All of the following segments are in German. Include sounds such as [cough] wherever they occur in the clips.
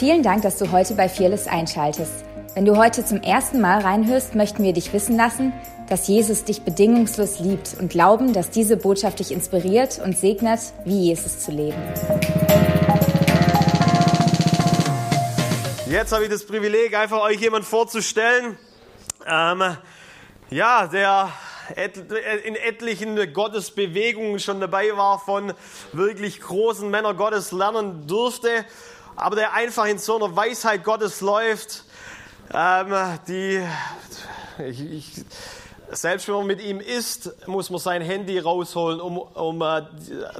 Vielen Dank, dass du heute bei Fearless einschaltest. Wenn du heute zum ersten Mal reinhörst, möchten wir dich wissen lassen, dass Jesus dich bedingungslos liebt und glauben, dass diese Botschaft dich inspiriert und segnet, wie Jesus zu leben. Jetzt habe ich das Privileg, einfach euch jemand vorzustellen. Ähm, ja, der in etlichen Gottesbewegungen schon dabei war, von wirklich großen Männern Gottes lernen durfte, aber der einfach in so einer Weisheit Gottes läuft, ähm, die ich, ich, selbst wenn man mit ihm isst, muss man sein Handy rausholen, um, um äh,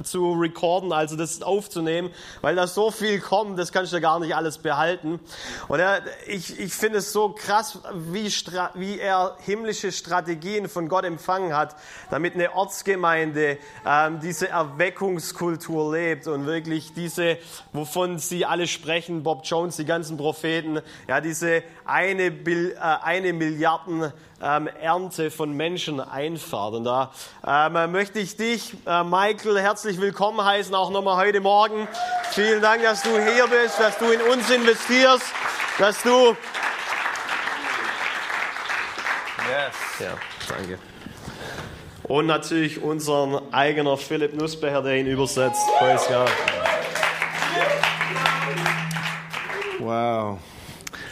zu recorden, also das aufzunehmen, weil da so viel kommt, das kannst du gar nicht alles behalten. Und er, ich, ich finde es so krass, wie, wie er himmlische Strategien von Gott empfangen hat, damit eine Ortsgemeinde ähm, diese Erweckungskultur lebt und wirklich diese, wovon sie alle sprechen, Bob Jones, die ganzen Propheten, ja, diese eine, äh, eine Milliarden ähm, Ernte von Menschen einfährt. Und da ähm, möchte ich dich, äh, Michael, herzlich willkommen heißen, auch nochmal heute Morgen. Vielen Dank, dass du hier bist, dass du in uns investierst, dass du... Yes. Ja, danke. Und natürlich unseren eigenen Philipp Nussbecher, der ihn übersetzt. Praise God. Wow.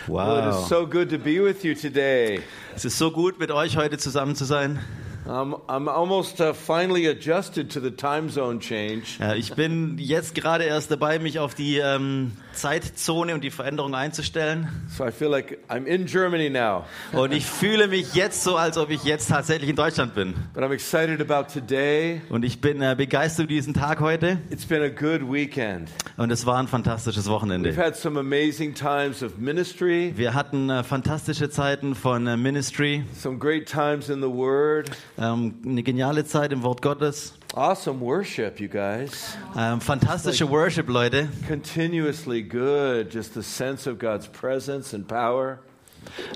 Wow. Well, it is so good to be with you today. Es ist so gut, mit euch heute zusammen zu sein. I'm, I'm almost uh, finally adjusted to the time zone change. Ja, ich bin jetzt gerade erst dabei, mich auf die ähm, Zeitzone und die Veränderung einzustellen. So I feel like I'm in Germany now. Und ich fühle mich jetzt so, als ob ich jetzt tatsächlich in Deutschland bin. But I'm excited about today. Und ich bin äh, begeistert über diesen Tag heute. It's been a good weekend. Und es war ein fantastisches Wochenende. We've had some amazing times of ministry. Wir hatten äh, fantastische Zeiten von äh, Ministry. Some great times in the Word. Ähm, eine geniale Zeit im Wort Gottes. Awesome worship, you guys. Ähm, fantastische like Worship, Leute. Continuously good, just the sense of God's presence and power.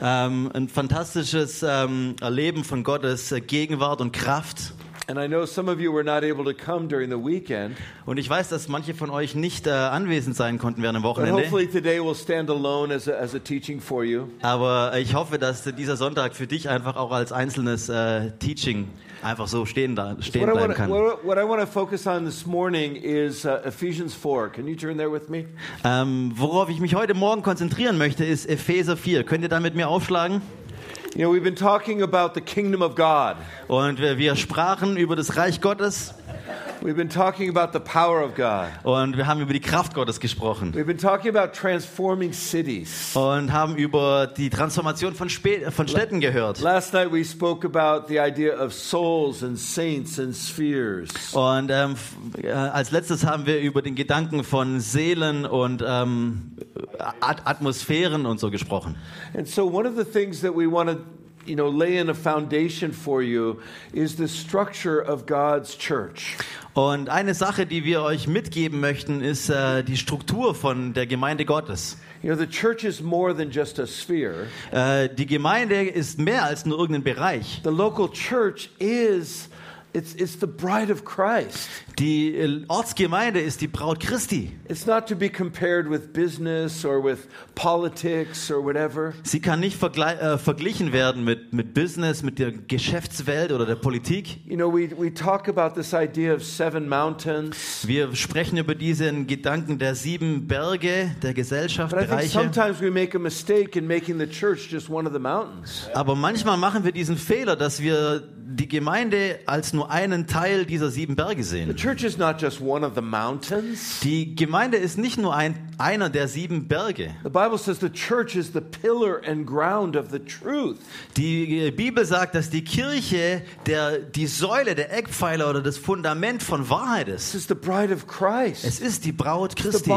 Ähm, ein fantastisches ähm, Erleben von Gottes äh, Gegenwart und Kraft. And I know some of you were not able to come during the weekend. Und ich weiß, dass manche von euch nicht äh, anwesend sein konnten während dem Wochenende. But hopefully today will stand alone as a, as a teaching for you. Aber ich hoffe, dass dieser Sonntag für dich einfach auch als einzelnes äh, Teaching einfach so stehen, da, stehen what bleiben kann. What, what I want to focus on this morning is uh, Ephesians 4. Can you turn there with me? Ähm, worauf ich mich heute Morgen konzentrieren möchte, ist Epheser 4. Könnt ihr da mit mir aufschlagen? You know, we've been talking about the kingdom of God. Und wir, wir sprachen über das Reich Gottes. We've been talking about the power of God. Und wir haben über die Kraft Gottes gesprochen. We've been talking about transforming cities. Und haben über die Transformation von, Spä von Städten gehört. Last night we spoke about the idea of souls and saints and spheres. Und ähm, äh, als letztes haben wir über den Gedanken von Seelen und ähm, At Atmosphären und so gesprochen. And so one of the things that we want to you know, lay in a foundation for you is the structure of God's church. Und eine Sache, die wir euch mitgeben möchten, ist äh, die Struktur von der Gemeinde Gottes. You know, the church is more than just a sphere. Äh, die Gemeinde ist mehr als nur irgendein Bereich. The local church is It's, it's the bride of Christ. Die äh, Ortsgemeinde ist die Braut Christi. It's not to be compared with business or with politics or whatever. Sie kann nicht äh, verglichen werden mit mit Business, mit der Geschäftswelt oder der Politik. You know, we we talk about this idea of seven mountains. Wir sprechen über diesen Gedanken der sieben Berge der Gesellschaft, But Bereiche. sometimes we make a mistake in making the church just one of the mountains. Aber manchmal machen wir diesen Fehler, dass wir die Gemeinde als nur einen Teil dieser sieben Berge sehen. The church is not just one of the mountains. Die Gemeinde ist nicht nur ein, einer der sieben Berge. The Bible says the church is the pillar and ground of the truth. Die Bibel sagt, dass die Kirche der die Säule, der Eckpfeiler oder das Fundament von Wahrheit ist. Es ist die Braut Christi.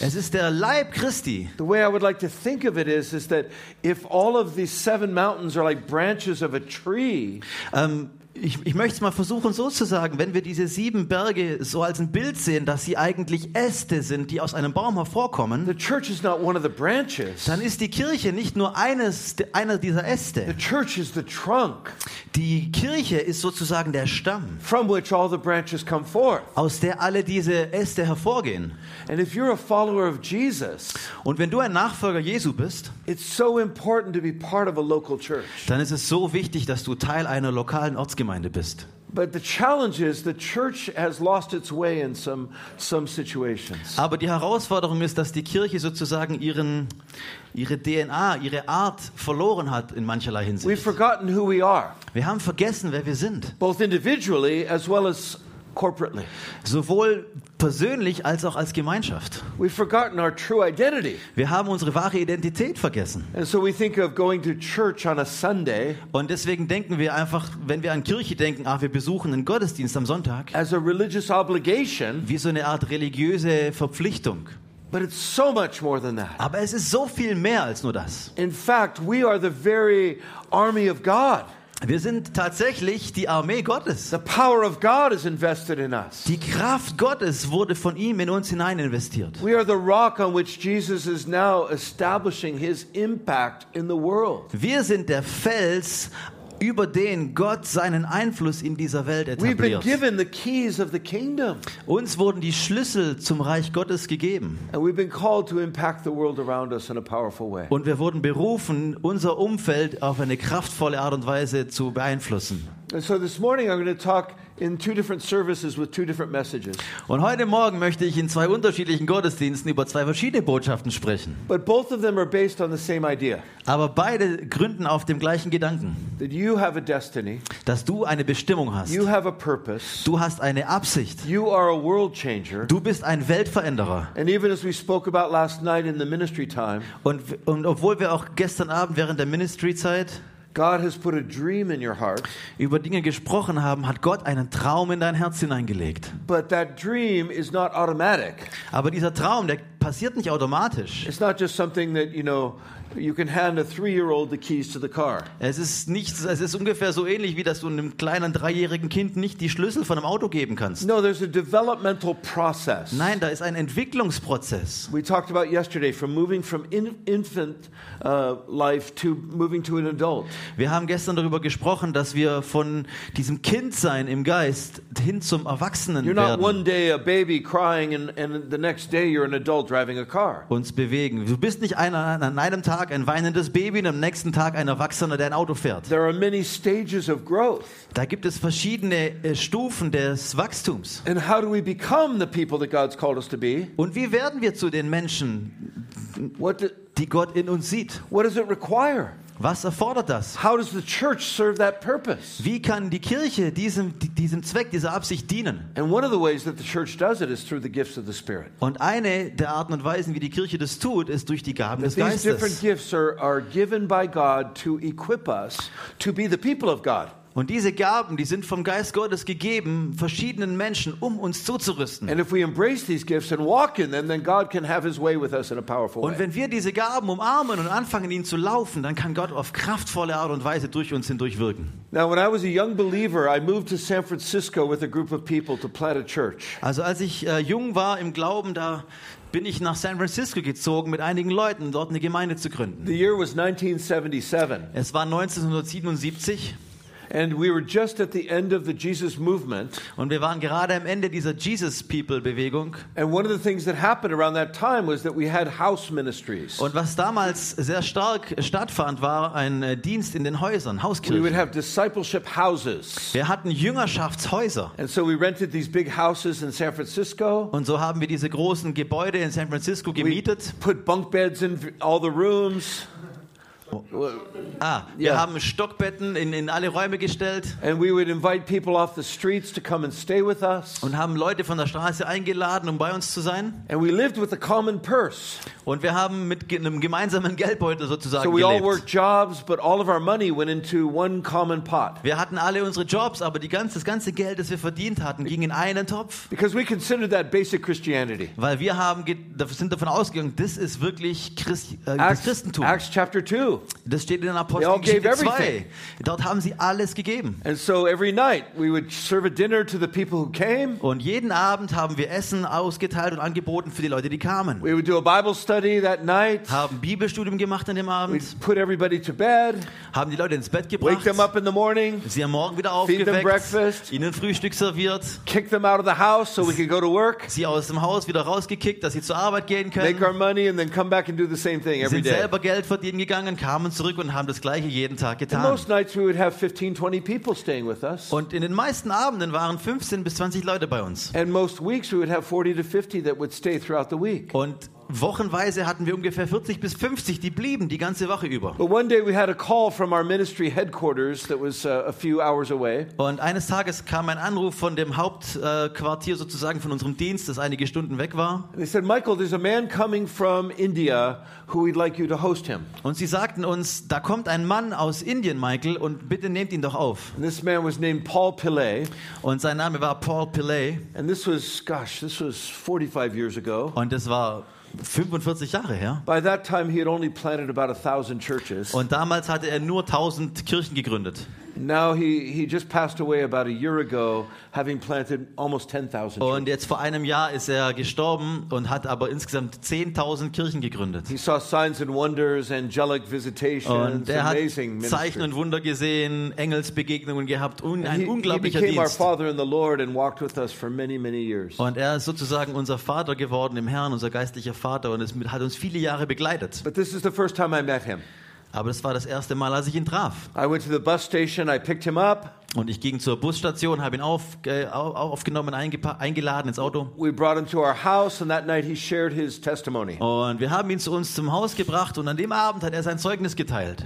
Es ist der Leib Christi. The way I would like to think of it is is that if all of these seven mountains are like branches of a tree, ähm, ich, ich möchte es mal versuchen so zu sagen, wenn wir diese sieben Berge so als ein Bild sehen, dass sie eigentlich Äste sind, die aus einem Baum hervorkommen, the church is not one of the branches. dann ist die Kirche nicht nur eines, einer dieser The Äste. church is the trunk Die Kirche ist sozusagen der Stamm, from which all the branches come forth. aus der alle diese Äste hervorgehen. And if you're a follower of Jesus, Und wenn du ein Nachfolger Jesu bist, it's so important to be part of a local church. dann ist es so wichtig, dass du Teil einer lokalen Ortsgemeinde bist. But the challenge is the church has lost its way in some some situations. Aber die Herausforderung ist, dass die Kirche sozusagen ihren, ihre DNA, ihre Art verloren hat in mancherlei We've Hinsicht. forgotten who we are, Wir haben vergessen, wer wir sind. both individually as well as corporately. Sowohl persönlich als auch als Gemeinschaft. We've forgotten our true identity. Wir haben unsere wahre Identität vergessen. And so we think of going to church on a Sunday Und deswegen denken wir einfach, wenn wir an Kirche denken, ah, wir besuchen einen Gottesdienst am Sonntag, as a religious obligation, wie so eine Art religiöse Verpflichtung. but it's so much more than that. Aber es ist so viel mehr als nur das. In fact, we are the very army of God. Wir sind tatsächlich die Armee Gottes. The power of God is invested in us. Die Kraft Gottes wurde von ihm in uns hinein investiert. We are the rock on which Jesus is now establishing his impact in the world. Wir sind der Fels, über den Gott seinen Einfluss in dieser Welt We've been etabliert. given the keys of the kingdom, Uns wurden die Schlüssel zum Reich Gottes gegeben. Und wir wurden berufen, unser Umfeld auf eine kraftvolle Art und Weise zu beeinflussen. And so this morning I'm going to talk in two different services with two different messages. Und heute Morgen möchte ich in zwei unterschiedlichen Gottesdiensten über zwei verschiedene Botschaften sprechen. But both of them are based on the same idea Aber beide gründen auf dem gleichen Gedanken, that you have a destiny, dass du eine Bestimmung hast. you have a purpose, Du hast eine Absicht. you are a world changer. Du bist ein Weltveränderer. And even as we spoke about last night in the ministry time, Und, und obwohl wir auch gestern Abend während der Ministry-Zeit God has put a dream in your heart, über Dinge gesprochen haben, hat Gott einen Traum in dein Herz hineingelegt. but that dream is not automatic. Aber dieser Traum, der passiert nicht automatisch. It's not just something that, you know, you can hand a three year old the keys to the car. Es ist nicht, es ist ungefähr so ähnlich, wie dass du einem kleinen dreijährigen Kind nicht die Schlüssel von einem Auto geben kannst. No, there's a developmental process. Nein, da ist ein Entwicklungsprozess. We talked about yesterday from moving from in, infant uh, life to moving to an adult. Wir haben gestern darüber gesprochen, dass wir von diesem Kindsein im Geist hin zum Erwachsenen You're not one werden, day a baby crying and, and the next day you're an adult driving a car. uns bewegen. Du bist nicht einer, an einem Tag ein weinendes Baby und am nächsten Tag ein Erwachsener, der ein Auto fährt. There are many stages of growth. Da gibt es verschiedene äh, Stufen des Wachstums. And how do we become the people that God's called us to be? Und wie werden wir zu den Menschen, do, die Gott in uns sieht? what does it require? Was erfordert das? How does the church serve that purpose? Wie kann die Kirche diesem, diesem Zweck, dieser Absicht dienen? And one of the ways that the church does it is through the gifts of the Spirit. Und eine der Arten und Weisen, wie die Kirche das tut, ist durch die Gaben des That these different Geistes. gifts are, are given by God to equip us to be the people of God. Und diese Gaben, die sind vom Geist Gottes gegeben, verschiedenen Menschen, um uns zuzurüsten. Und wenn wir diese Gaben umarmen und anfangen, ihnen zu laufen, dann kann Gott auf kraftvolle Art und Weise durch uns hindurch wirken. Also als ich äh, jung war im Glauben, da bin ich nach San Francisco gezogen mit einigen Leuten, dort eine Gemeinde zu gründen. The year was 1977, Es war 1977 and we were just at the end of the Jesus movement. und wir waren gerade am Ende dieser Jesus People Bewegung. And one of the things that happened around that time was that we had house ministries. Und was damals sehr stark stattfand, war ein äh, Dienst in den Häusern, We would Hauskirchen. have discipleship houses. Wir hatten Jüngerschaftshäuser. And so we rented these big houses in San Francisco. Und so haben wir diese großen Gebäude in San Francisco We gemietet. put bunk beds in all the rooms. Ah, wir Ja. haben Stockbetten in, in alle Räume gestellt And we would invite people off the streets to come and stay with us. und haben Leute von der Straße eingeladen, um bei uns zu sein. And we lived with a common purse. Und wir haben mit einem gemeinsamen Geldbeutel sozusagen So we all gelebt. worked jobs, but all of our money went into one common pot. Wir hatten alle unsere Jobs, aber die ganze, das ganze Geld, das wir verdient hatten, ging in einen Topf. Because we considered that basic Christianity. Weil wir haben, sind davon ausgegangen, das ist wirklich Christ, äh, Acts, Christentum. Acts chapter 2. Das steht in Apostelgeschichte gave 2. everything. Dort haben sie alles gegeben. And so every night we would serve a dinner to the people who came. Und jeden Abend haben wir Essen ausgeteilt und angeboten für die Leute, die kamen. We would do a Bible study that night. Haben Bibelstudium gemacht an dem Abend, We'd put everybody to bed, haben die Leute ins Bett wake gebracht, them up in the morning, sie am Morgen wieder Feed them aufgeweckt, breakfast. ihnen Frühstück serviert, kick them out of the house so we could go to work, sie aus dem Haus wieder rausgekickt, dass sie zur Arbeit gehen make our können. money, and then come back and do the same thing every Sind day. selber Geld verdienen gegangen, kamen zurück und haben das gleiche jeden Tag And getan. most nights we would have 15, 20 people staying with us. Und in den meisten Abenden waren 15 bis 20 Leute bei uns. And most weeks we would have 40 to 50 that would stay throughout the week. Und wochenweise hatten wir ungefähr 40 bis 50, die blieben die ganze Woche über. But one day we had a call from our ministry headquarters that was uh, a few hours away. Und eines Tages kam ein Anruf von dem Hauptquartier sozusagen von unserem Dienst, das einige Stunden weg war. And they said, Michael, there's a man coming from India who we'd like you to host him. Und sie sagten uns, da kommt ein Mann aus Indien, Michael, und bitte nehmt ihn doch auf. And this man was named Paul Pillay. Und sein Name war Paul Pillay. And this was, gosh, this was 45 years ago. Und das war 45 Jahre her. By that time, he had only planted about a thousand churches. Und damals hatte er nur 1000 Kirchen gegründet. Now he, he just passed away about a year ago, having planted almost 10,000 Und jetzt vor einem Jahr ist er gestorben und hat aber insgesamt 10.000 Kirchen gegründet. He saw signs and wonders, angelic visitations, Und er hat amazing Zeichen ministry. und Wunder gesehen, Engelsbegegnungen gehabt und ein he, he unglaublicher our Dienst. many, many. Und er ist sozusagen unser Vater geworden im Herrn, unser geistlicher Vater und es hat uns viele Jahre begleitet. But this is the first time I met him. Aber das war das erste Mal, als ich ihn traf. I went to the bus station, I picked him up, Und ich ging zur Busstation, habe ihn auf, äh, au- aufgenommen, eingeladen ins Auto. we brought him to our house, and that night he shared his testimony. Und wir haben ihn zu uns zum Haus gebracht und an dem Abend hat er sein Zeugnis geteilt.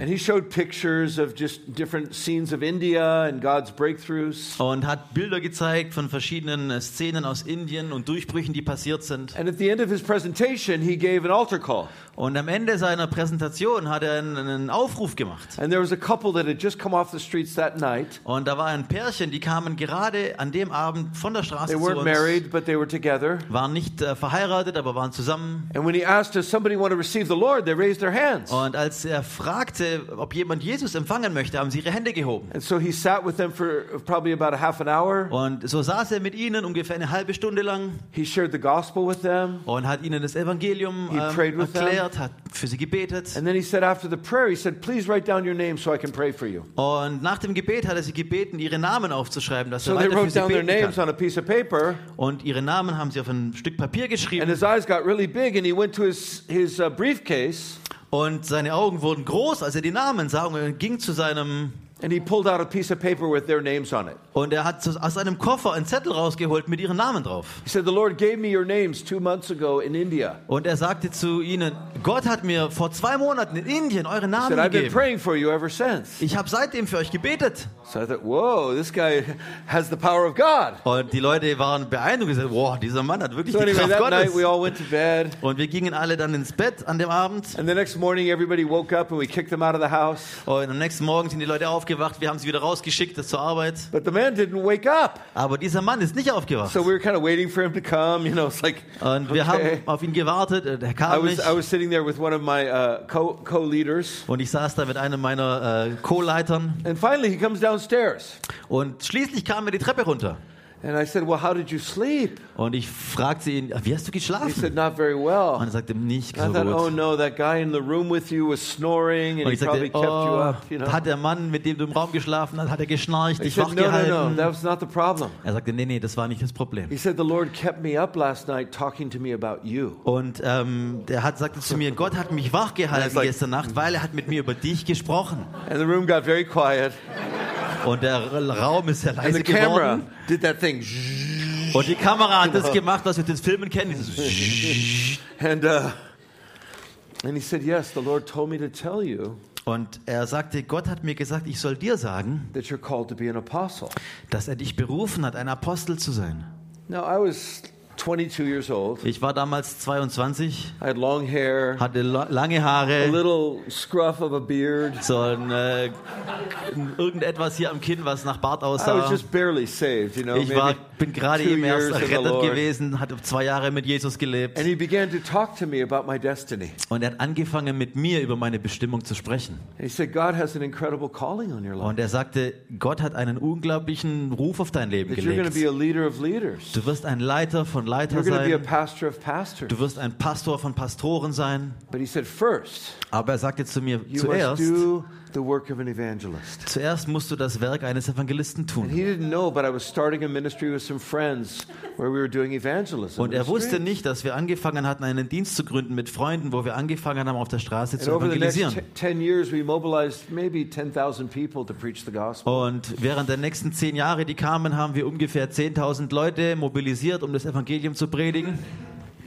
Und hat Bilder gezeigt von verschiedenen äh, Szenen aus Indien und Durchbrüchen, die passiert sind. Und am Ende seiner Präsentation hat er einen, einen Aufruf gemacht. And there was a couple that had just come off the streets that night. Und da war ein Pärchen, die kamen gerade an dem Abend von der Straße They zu weren't uns. married, but they were together. Waren nicht äh, verheiratet, aber waren zusammen. And when he asked, Does somebody want to receive the Lord? they raised their hands. Und als er fragte, ob jemand Jesus empfangen möchte, haben sie ihre Hände gehoben. And so he sat with them for probably about a half an hour. Und so saß er mit ihnen ungefähr eine halbe Stunde lang He shared the gospel with them. und hat ihnen das Evangelium He prayed ähm, with them. erklärt, hat für sie gebetet. And then he said, after the prayer, he said, Please write down your name so I can pray for you. Und nach dem Gebet hat er sie gebeten, ihre Namen aufzuschreiben, dass er So they wrote down their names kann. on a piece of paper. Und ihre Namen haben sie auf ein Stück Papier And geschrieben. his eyes got really big, and he went to his, his uh, briefcase Und seine Augen wurden groß, als er die Namen sah. Und ging zu seinem and he pulled out a piece of paper with their names on it. und er hat aus seinem Koffer einen Zettel rausgeholt mit ihren Namen drauf. He said, The Lord gave me your names two months ago in India. Und er sagte zu ihnen: Gott hat mir vor zwei Monaten in Indien eure Namen said, I've been gegeben. praying for you ever since. Ich habe seitdem für euch gebetet. So I thought, Whoa, this guy has the power of God. Und die Leute waren beeindruckt und gesagt: Wow, dieser Mann hat wirklich So die anyway, Kraft that night Gottes. we all went to bed. Und wir gingen alle dann ins Bett an dem Abend. And the next morning, everybody woke up and we kicked them out of the house. Und am nächsten Morgen sind die Leute aufgewacht. Wir haben sie wieder rausgeschickt zur Arbeit. But the man didn't wake up. Aber dieser Mann ist nicht aufgewacht. So we were kind of waiting for him to come. You know, it's like, Und wir okay. haben auf ihn gewartet. äh, Er I kam was, nicht. I was sitting there with one of my uh, co- co-leaders. Und ich saß da mit einem meiner äh, Co-Leitern. And finally, he comes downstairs. Und schließlich kam er die Treppe runter. And I said, well, how did you sleep? Und ich fragte ihn, wie hast du He geschlafen? said, not very Und well. er sagte, nicht so thought, oh gut. no, that guy in the room with you was snoring and he ich probably sagte, kept you oh, up, you know. hat der Mann, mit dem du im Raum geschlafen hast, hat er geschnarcht, dich said, no, no, no, that was not the problem. Er sagte, nee, nee, das war nicht das Problem. He said, the Lord kept me up last night talking to me about you. Und ähm, der hat, sagte zu mir, Gott hat mich wachgehalten It's like- gestern Nacht, weil er hat mit mir über dich gesprochen. And the room got very quiet. Und der Raum ist sehr And leise the camera geworden. did that thing. Und die Kamera hat das gemacht, was wir den Filmen kennen. And, uh, and he said, yes, the Lord told me to tell you Und er sagte, Gott hat mir gesagt, ich soll dir sagen, that you're called to be an apostle. dass er dich berufen hat, ein Apostel zu sein. Now, I was 22 years old. Ich war damals 22, I had long hair, hatte lange a Haare, little scruff of a beard. so ein, äh, irgendetwas hier am Kinn, was nach Bart I was aussah. just barely saved, you know, Ich war, bin gerade eben erst errettet gewesen, hatte zwei Jahre mit Jesus gelebt And he began to talk to me about my destiny. und er hat angefangen mit mir über meine Bestimmung zu sprechen. Und er sagte, Gott hat einen unglaublichen Ruf auf dein Leben gelegt. Du wirst ein Leiter von Leiter be a sein. pastor. Du wirst ein Pastor von Pastoren sein. Said, Aber er sagte zu mir, zuerst, the work of an evangelist. zuerst musst du das Werk eines Evangelisten And tun. he didn't know, but I was starting a ministry with some friends where we were doing evangelism. Und er wusste nicht, dass wir angefangen hatten, einen Dienst zu gründen mit Freunden, wo wir angefangen haben, auf der Straße zu evangelisieren. te- 10 years, we mobilized maybe 10,000 people to preach the gospel. Und während der nächsten zehn Jahre, die kamen, haben wir ungefähr 10.000 Leute mobilisiert, um das Evangelium zu predigen.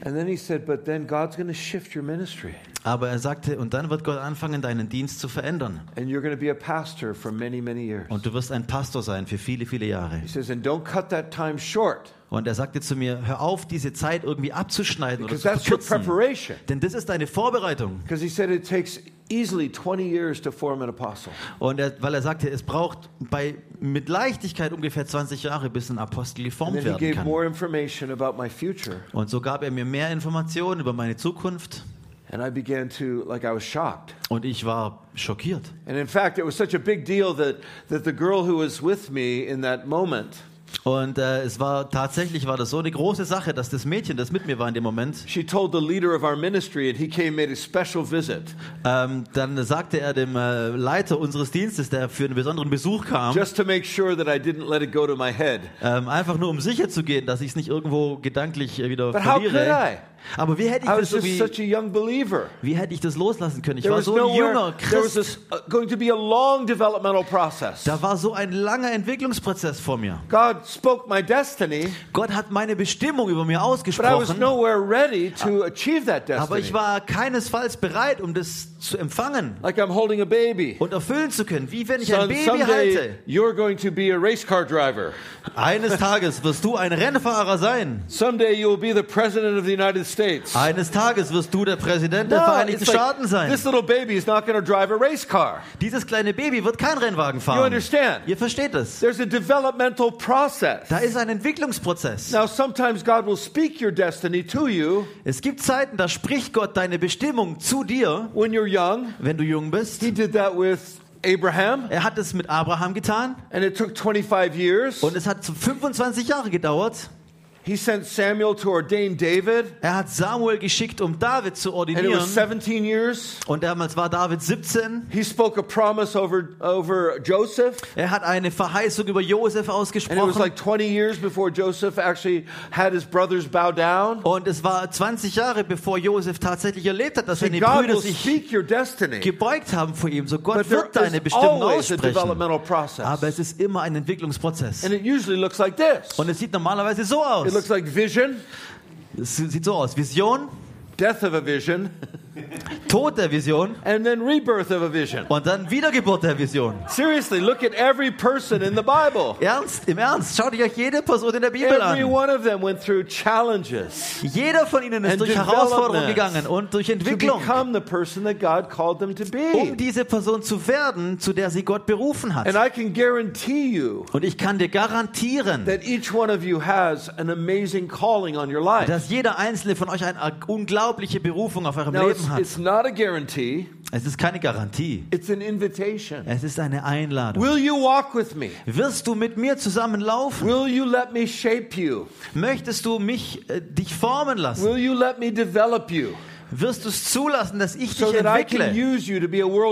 And then he said, but then God's going to shift your ministry. Aber er sagte, und dann wird Gott anfangen, deinen Dienst zu verändern. And you're going to be a pastor for many, many years. Und du wirst ein Pastor sein für viele, viele Jahre. He says, and don't cut that time short Und er sagte zu mir, hör auf, diese Zeit irgendwie abzuschneiden oder because zu that's your verkürzen. preparation. Denn das ist deine Vorbereitung. Because he said it takes easily 20 years to form an apostle. Und er, weil er sagte, es braucht bei, mit Leichtigkeit ungefähr 20 Jahre, bis ein Apostel geformt werden gave kann. more information about my future. Und so gab er mir mehr Informationen über meine Zukunft. And I began to, like, I was shocked. Und ich war schockiert. And in fact, it was such a big deal that, that the girl who was with me in that moment, Und äh, es war tatsächlich war das so eine große Sache, dass das Mädchen, das mit mir war in dem Moment, she told the leader of our ministry, and he came made a special visit ähm, dann sagte er dem äh, Leiter unseres Dienstes, der für einen besonderen Besuch kam, just to make sure that I didn't let it go to my head. ähm, einfach nur um sicher zu gehen, dass ich es nicht irgendwo gedanklich äh, wieder But how could verliere. I? Aber wie hätte ich I das was so just wie, such a young believer. wie hätte ich das loslassen können? Ich There war was so ein nowhere, junger there was Christ. this, uh, going to be a long developmental process. Da war so ein langer Entwicklungsprozess vor mir. God spoke my destiny, Gott hat meine Bestimmung über mir but I was ausgesprochen, nowhere ready to achieve that aber ich destiny. war keinesfalls bereit, um das zu empfangen Like I'm holding a baby. und erfüllen zu können. Wie wenn ich ein Baby someday halte. you're going to be a race car driver. Eines [laughs] Tages wirst du ein Rennfahrer sein. Someday you will be the president of the United States. Eines Tages wirst du der Präsident der No, Vereinigten it's like, Staaten sein. this little baby is not going to drive a race car. Dieses kleine Baby wird kein Rennwagen You fahren. understand? Ihr versteht es. There's a developmental process. Da ist ein Entwicklungsprozess. Now, sometimes God will speak your destiny to you Es gibt Zeiten, da spricht Gott deine Bestimmung zu dir, when you're young. wenn du jung bist. He did that with Abraham, Er hat es mit Abraham getan and it took 25 years. und es hat 25 Jahre gedauert. He sent Samuel to ordain David, Er hat Samuel geschickt, um David zu and it ordinieren. was 17 years. Und damals war David 17. He spoke a promise over, over Joseph, Er hat eine Verheißung über Josef and it was ausgesprochen. like 20 years before Joseph actually had his brothers bow down. Und es war 20 Jahre, bevor Josef tatsächlich erlebt hat, dass seine God Brüder sich gebeugt haben vor ihm. So Gott but wird deine Bestimmung aussprechen. Aber es ist immer ein Entwicklungsprozess. And it usually looks like this. Und es sieht normalerweise so It looks like vision, sieht so aus. Vision, death of a vision, [laughs] Tod der Vision and then rebirth of a vision. und dann Wiedergeburt der Vision. Seriously, look at every person in the Bible. Ernst, im Ernst, schaut euch jede Person in der Bibel Every an. one of them went through challenges Jeder von ihnen ist And durch Herausforderungen gegangen und durch to Entwicklung, become the person that God called them to um be. diese Person zu werden, zu der sie Gott berufen And hat. I can guarantee you Und ich kann dir garantieren, that each one of you has an amazing calling on your life. dass jeder einzelne von euch eine unglaubliche Berufung auf eurem Now, it's, Leben hat. it's not a guarantee, Es ist keine Garantie. it's an invitation. Es ist eine Einladung. Will you walk with me? Wirst du mit mir zusammenlaufen? Will you let me shape you? Möchtest du mich äh, dich formen lassen? Will you let me develop you Wirst du es zulassen, dass ich so dich entwickle,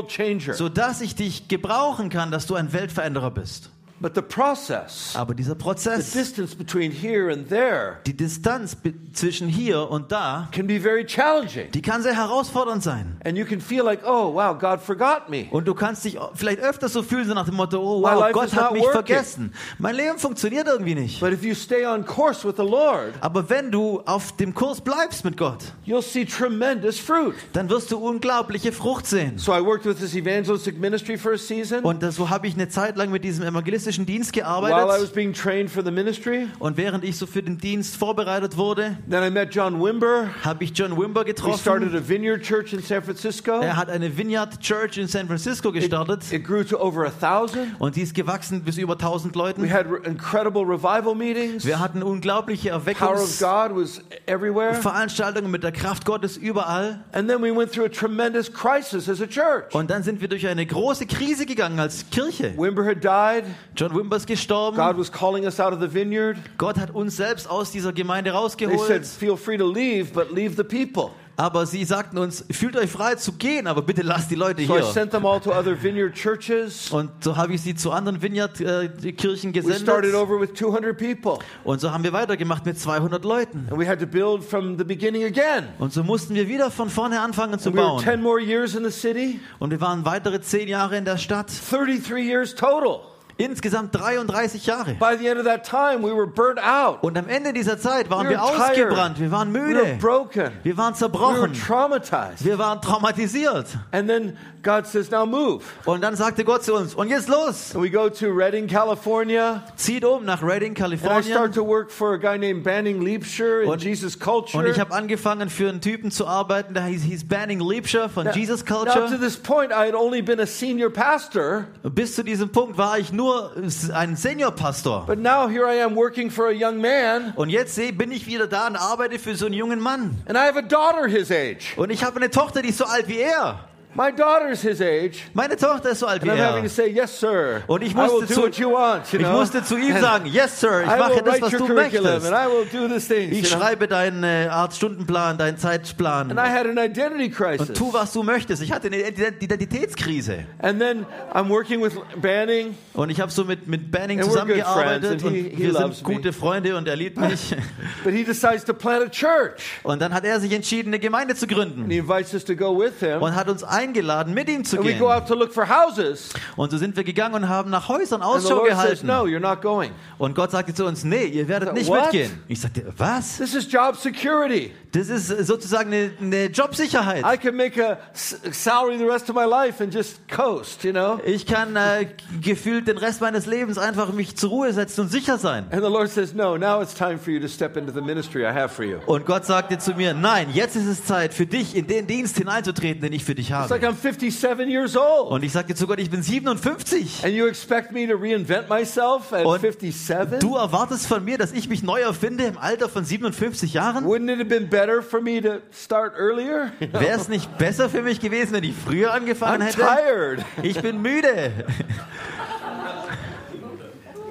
changer? sodass ich dich gebrauchen kann, dass du ein Weltveränderer bist? But the process, Aber dieser the Prozess, distance between here and there, die Distanz zwischen hier und da, can be very challenging. die kann sehr herausfordernd sein. And you can feel like, oh, wow, God forgot me. Und du kannst dich vielleicht öfter so fühlen, so nach dem Motto, oh wow, Gott hat mich working. vergessen. Mein Leben funktioniert irgendwie nicht. But if you stay on course with the Lord, Aber wenn du auf dem Kurs bleibst mit Gott, you'll see tremendous fruit. dann wirst du unglaubliche Frucht sehen. So I worked with this evangelistic ministry for a season. Und so habe ich eine Zeit lang mit diesem evangelistischen evangelistischen Dienst while I was gearbeitet. being trained for the ministry. Und während ich so für den Dienst vorbereitet wurde, Then I met John Wimber. habe ich John Wimber We started getroffen. a vineyard church in San Francisco. Er hat eine Vineyard Church in San Francisco gestartet. It grew to over a thousand. Und die ist gewachsen bis über 1000 We Leuten. had re- incredible revival meetings. Wir hatten unglaubliche Power of God was everywhere. Erweckungsveranstaltungen mit der Kraft Gottes überall. And then we went through a tremendous crisis as a church. Und dann sind wir durch eine große Krise gegangen als Kirche. Wimber had died. John Wimber ist gestorben. God was calling us out of the vineyard. Gott hat uns selbst aus dieser Gemeinde They said, rausgeholt. feel free to leave, but leave the people. Aber sie sagten uns, fühlt euch frei zu gehen, aber bitte lasst die Leute So I hier. sent them all to other vineyard churches. Und so habe ich sie zu anderen Vineyard-Kirchen We started gesendet. over with 200 people. Und so haben wir weitergemacht mit 200 Leuten. And we had to build from the beginning again. Und so mussten wir wieder von vorne anfangen zu And we were bauen. 10 more years in the city, Und wir waren weitere zehn Jahre in der Stadt. 33 years total. Insgesamt 33 Jahre. By the end of that time, we were burnt out. Und am Ende dieser Zeit waren We wir tired. ausgebrannt, wir waren We were müde, broken. wir waren We were zerbrochen, traumatized. wir waren traumatisiert. And then God says, now move. Und dann sagte Gott zu uns, und jetzt los, And we go to Redding, California. zieht um nach Redding, And I start Kalifornien. to work for a guy named Banning Liebscher in Und- Jesus Culture. Und ich habe angefangen für einen Typen zu arbeiten, der hieß, hieß Banning Liebscher von Jesus Now, to Culture. this point, I had only been a senior pastor, Bis zu diesem Punkt war ich nur ein Seniorpastor. but now here I am working for a young man, Und jetzt bin ich wieder da und arbeite für so einen jungen Mann. and I have a daughter his age. Und ich habe eine Tochter, die ist so alt wie er. My daughter's his age, Meine Tochter ist so alt wie and I'm having to er. say, yes, sir. Und ich musste, zu, want, ich musste zu ihm sagen, [laughs] yes, sir, ich mache das, was du möchtest. things. Ich schreibe deinen äh, Art Stundenplan, deinen Zeitplan And I had an identity crisis. und tu, was du möchtest. Ich hatte eine Ident- Identitätskrise. And then I'm working with Banning, Und ich habe so mit, mit Banning zusammengearbeitet und he- he wir sind me. gute Freunde und er liebt mich. [laughs] but he decides to plant a church. Und dann hat er sich entschieden, eine Gemeinde zu And gründen he invites us to go with him. und hat uns eingeladen, mit ihm zu And we gehen. go out to look for houses. Und so sind wir gegangen und haben nach Häusern And the Ausschau Lord says, gehalten. no, you're not going. Und Gott sagte zu uns, nee, ihr werdet I nicht "What?" mitgehen. Ich sagte, was? This is job security. Das ist sozusagen eine, eine Jobsicherheit. I can make a salary the rest of my life and just coast, you know? Ich kann äh, gefühlt den Rest meines Lebens einfach mich zur Ruhe setzen und sicher sein. And the Lord says, no, now it's time for you to step into the ministry I have for you. Und Gott sagte zu mir, nein, jetzt ist es Zeit für dich in den Dienst hineinzutreten, den ich für dich It's like habe. I'm 57 years old. Und ich sagte zu Gott, ich bin 57. And you expect me to reinvent myself at Und 57? Du erwartest von mir, dass ich mich neu erfinde im Alter von 57 Jahren? Wouldn't it have been better for me to start earlier? [laughs] You know? Wäre es nicht besser für mich gewesen, wenn ich früher angefangen I'm hätte? tired. Ich bin müde.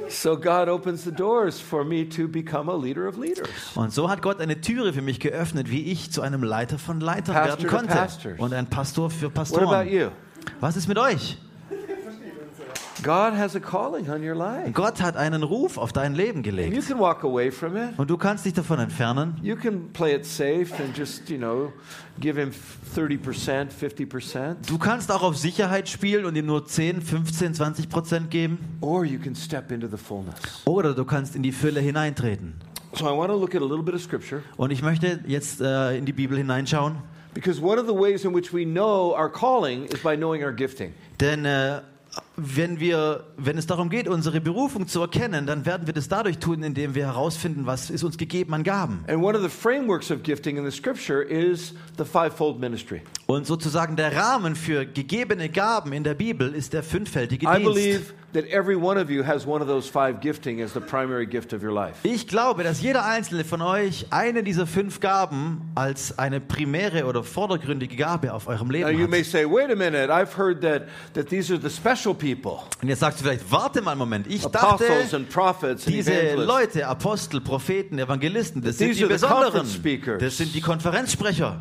So God opens the doors for me to become a leader of leaders. Und so hat Gott eine Türe für mich geöffnet, wie ich zu einem Leiter von Leitern Pastor werden konnte. Und ein Pastor für What about Pastoren. you? Was ist mit euch? God has a calling on your life. Gott hat einen Ruf auf dein Leben And you gelegt. can walk away from it. Und du kannst dich davon entfernen. You can play it safe and just, you know, give him 30%, 50%. Du kannst auch auf Sicherheit spielen und ihm nur 10, 15, 20 Prozent geben. Or you can step into the fullness. Oder du kannst in die Fülle hineintreten. So I want to look at a little bit of scripture Und ich möchte jetzt äh, in die Bibel hineinschauen. because one of the ways in which we know our calling is by knowing our gifting. Denn äh, wenn, wir, wenn es darum geht, unsere Berufung zu erkennen, dann werden wir das dadurch tun, indem wir herausfinden, was ist uns gegeben an Gaben. And one of the frameworks of gifting in the scripture is the fivefold ministry. Und sozusagen der Rahmen für gegebene Gaben in der Bibel ist der fünffältige Dienst. believe that every one of you has one of those five gifting as the primary gift of your life. Ich glaube, dass jeder einzelne von euch eine dieser fünf Gaben als eine primäre oder vordergründige Gabe auf eurem Now you Leben may hat. say, wait a minute, I've heard that, that these are the special people, Und jetzt sagst du vielleicht, warte mal einen Moment, ich apostles dachte, and prophets and diese. Leute, Apostel, Propheten, Evangelisten, das sind die Besonderen, das sind die Konferenzsprecher.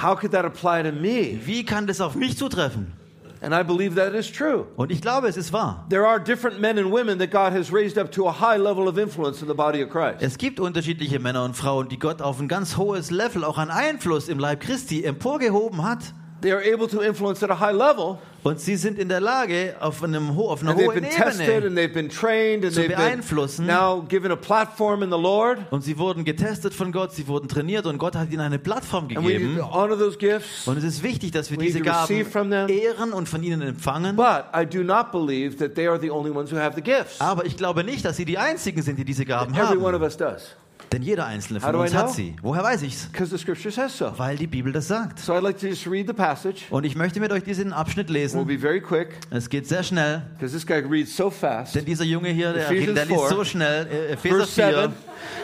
How could that apply to me? Wie kann das auf mich zutreffen? And I believe that is true. Und ich glaube, es ist wahr. There are different men and women that God has raised up to a high level of influence in the body of Christ. Es gibt unterschiedliche Männer und Frauen, die Gott auf ein ganz hohes Level, auch an Einfluss im Leib Christi emporgehoben hat. They are able to influence at a high level, Und sie sind in der Lage, auf, einem, ho- auf einer And they've hohen been tested Ebene, and they've been trained and zu beeinflussen. now given a platform in the Lord. und sie wurden getestet von Gott, sie wurden trainiert und Gott hat ihnen eine Plattform gegeben. Und es ist wichtig, dass wir We diese Gaben ehren und von ihnen empfangen. But I do not believe that they are the only ones who have the gifts. Aber ich glaube nicht, dass sie die einzigen sind, die diese Gaben Every one of haben. Denn jeder einzelne von uns hat sie. Woher weiß ich's? Because the scripture says so. Weil die Bibel das sagt. So I'd like to just read the passage. Und ich möchte mit euch diesen Abschnitt We'll lesen. be very quick Es geht sehr schnell, because this guy reads so fast. denn dieser Junge hier, der, der liest 4, so schnell. Äh, Epheser Verse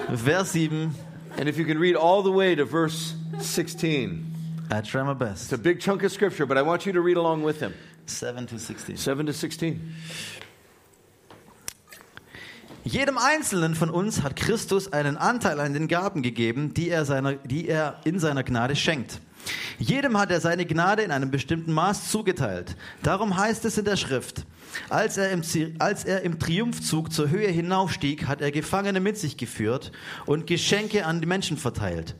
4, Vers 7. And if you can read all the way to verse 16. I try my best. It's a big chunk of scripture, but I want you to read along with him. 7 to 16. 7 to 16. Jedem Einzelnen von uns hat Christus einen Anteil an den Gaben gegeben, die er, seiner, die er in seiner Gnade schenkt. Jedem hat er seine Gnade in einem bestimmten Maß zugeteilt. Darum heißt es in der Schrift, als er, im, als er im Triumphzug zur Höhe hinaufstieg, hat er Gefangene mit sich geführt und Geschenke an die Menschen verteilt.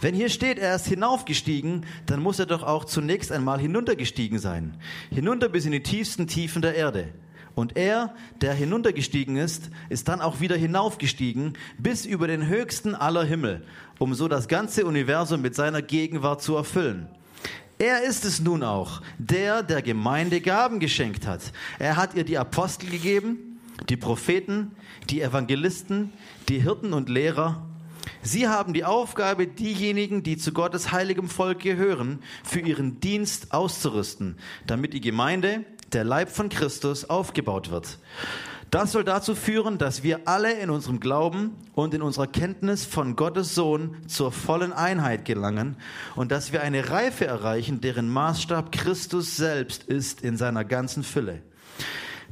Wenn hier steht, er ist hinaufgestiegen, dann muss er doch auch zunächst einmal hinuntergestiegen sein. Hinunter bis in die tiefsten Tiefen der Erde. Und er, der hinuntergestiegen ist, ist dann auch wieder hinaufgestiegen bis über den höchsten aller Himmel, um so das ganze Universum mit seiner Gegenwart zu erfüllen. Er ist es nun auch, der der Gemeinde Gaben geschenkt hat. Er hat ihr die Apostel gegeben, die Propheten, die Evangelisten, die Hirten und Lehrer. Sie haben die Aufgabe, diejenigen, die zu Gottes heiligem Volk gehören, für ihren Dienst auszurüsten, damit die Gemeinde, der Leib von Christus, aufgebaut wird. Das soll dazu führen, dass wir alle in unserem Glauben und in unserer Kenntnis von Gottes Sohn zur vollen Einheit gelangen und dass wir eine Reife erreichen, deren Maßstab Christus selbst ist in seiner ganzen Fülle.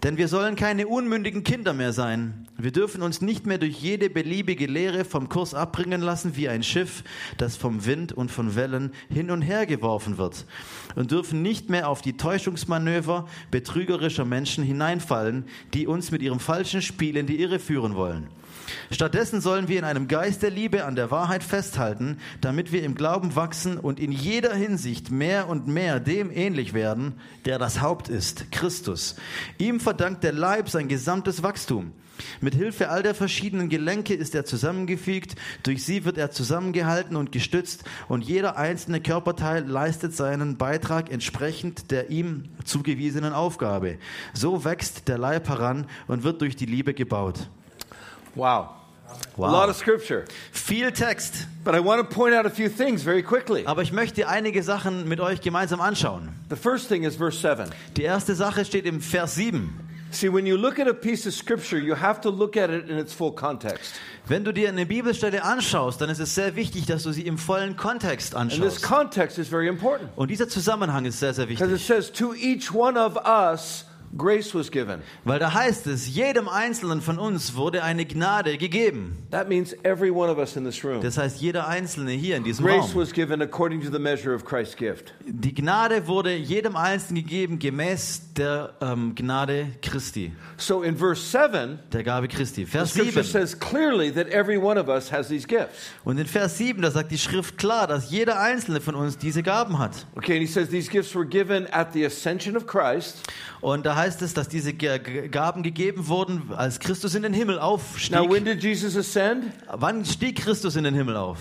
Denn wir sollen keine unmündigen Kinder mehr sein. Wir dürfen uns nicht mehr durch jede beliebige Lehre vom Kurs abbringen lassen wie ein Schiff, das vom Wind und von Wellen hin und her geworfen wird. Und dürfen nicht mehr auf die Täuschungsmanöver betrügerischer Menschen hineinfallen, die uns mit ihrem falschen Spiel in die Irre führen wollen. Stattdessen sollen wir in einem Geist der Liebe an der Wahrheit festhalten, damit wir im Glauben wachsen und in jeder Hinsicht mehr und mehr dem ähnlich werden, der das Haupt ist, Christus. Ihm verdankt der Leib sein gesamtes Wachstum. Mit Hilfe all der verschiedenen Gelenke ist er zusammengefügt, durch sie wird er zusammengehalten und gestützt und jeder einzelne Körperteil leistet seinen Beitrag entsprechend der ihm zugewiesenen Aufgabe. So wächst der Leib heran und wird durch die Liebe gebaut. Wow. Wow. A lot of scripture. Viel Text, But I want to point out a few things very quickly. aber ich möchte einige Sachen mit euch gemeinsam anschauen. The first thing is verse 7. Die erste Sache steht im Vers 7. See, when you look at a piece of scripture, you have to look at it in its full context. Wenn du dir eine Bibelstelle anschaust, dann ist es sehr wichtig, dass du sie im vollen Kontext And this anschaust. context is very important Und dieser Zusammenhang ist sehr, sehr because it wichtig. says, To each one of us, grace was given. Weil da heißt es, jedem Einzelnen von uns wurde eine Gnade gegeben. That means every one of us in this room. Das heißt, jeder Einzelne hier in diesem Grace Raum. was given according to the measure of Christ's gift. Die Gnade wurde jedem Einzelnen gegeben, gemäß der ähm, Gnade Christi, So in verse 7, der Gabe Christi. the Vers scripture 7. says clearly that every one of us has these gifts. Und in Vers 7, da sagt die Schrift klar, dass jeder Einzelne von uns diese Gaben hat. Okay, and he says these gifts were given at the ascension of Christ. Und da heißt es, dass diese Gaben gegeben wurden, als Christus in den Himmel Now, when aufstieg. did Jesus ascend? Wann stieg Christus in den Himmel auf?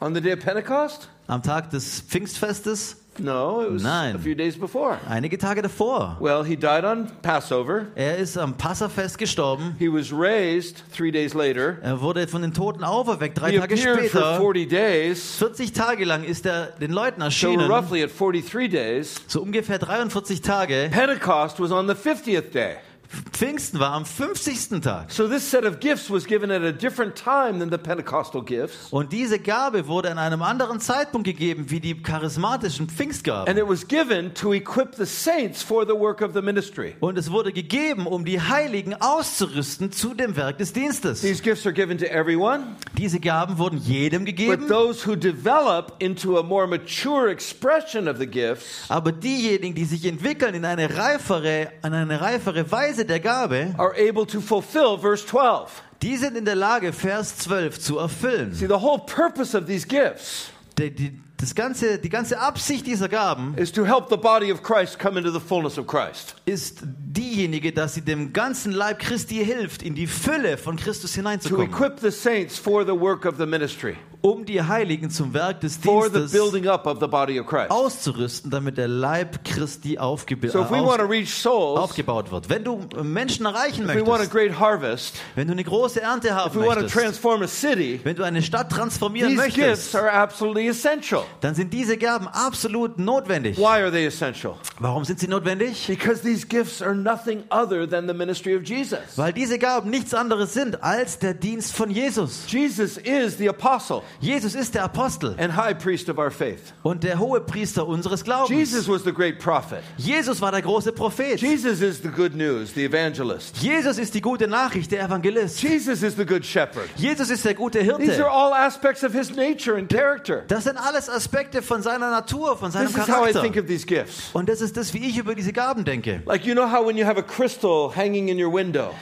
On the day of Pentecost? Am Tag des Pfingstfestes? No, it was Nein. a few days before. Einige Tage davor. Well, he died on Passover. Er ist am Passafest gestorben. He was raised three days later. Er wurde von den Toten auferweckt, drei He Tage appeared for später. 40 days. 40 Tage lang ist er den Leuten So erschienen. roughly at 43 days. So ungefähr 43 Tage. Pentecost was on the 50th day. Pfingsten war am 50. Tag. So this set of gifts was given at a different time than the Pentecostal gifts. Und diese Gabe wurde an einem anderen Zeitpunkt gegeben wie die charismatischen Pfingstgaben. And it was given to equip the saints for the work of the ministry. Und es wurde gegeben, um die Heiligen auszurüsten zu dem Werk des Dienstes. These gifts are given to everyone, Diese Gaben wurden jedem but gegeben, those who develop into a more mature expression of the gifts aber diejenigen, die sich entwickeln in eine reifere, in eine reifere Weise der Gabe, are able to fulfill verse 12. die sind in der Lage, Vers 12 zu erfüllen. See, the whole purpose of these gifts Der, die, das ganze, die ganze Absicht dieser Gaben is to help the body of Christ come into the fullness of Christ. ist diejenige, dass sie dem ganzen Leib Christi hilft, in die Fülle von Christus To hineinzukommen, equip the saints for the work of the ministry, um die Heiligen zum Werk des for the Dienstes building up of the body of Christ. auszurüsten, damit der Leib Christi aufgebe So if we want to aus reach souls, aufgebaut wird. Wenn du Menschen erreichen if we want a möchtest, great harvest, wenn du eine große Ernte if haben we want to möchtest, transform a city, wenn du eine Stadt transformieren these möchtest, gifts are absolutely essential. Dann sind diese Gaben absolut notwendig. Why are they essential? Warum sind sie notwendig? Because these gifts are nothing other than the ministry of Jesus. Weil diese Gaben nichts anderes sind als der Dienst von Jesus. Jesus is the apostle Jesus ist der Apostel and high priest of our faith. und der hohe Priester unseres Glaubens. Jesus was the great prophet. Jesus war der große Prophet. Jesus is the good news, the evangelist. Jesus ist die gute Nachricht, der Evangelist. Jesus is the good shepherd. Jesus ist der gute These are Hirte. all aspects of his nature and character. Das sind alles Aspekte von seiner Natur, von seinem This is how I think Charakter. of these gifts. Und das ist das, wie ich über diese Gaben denke. Like, you know how when you have a crystal hanging in your window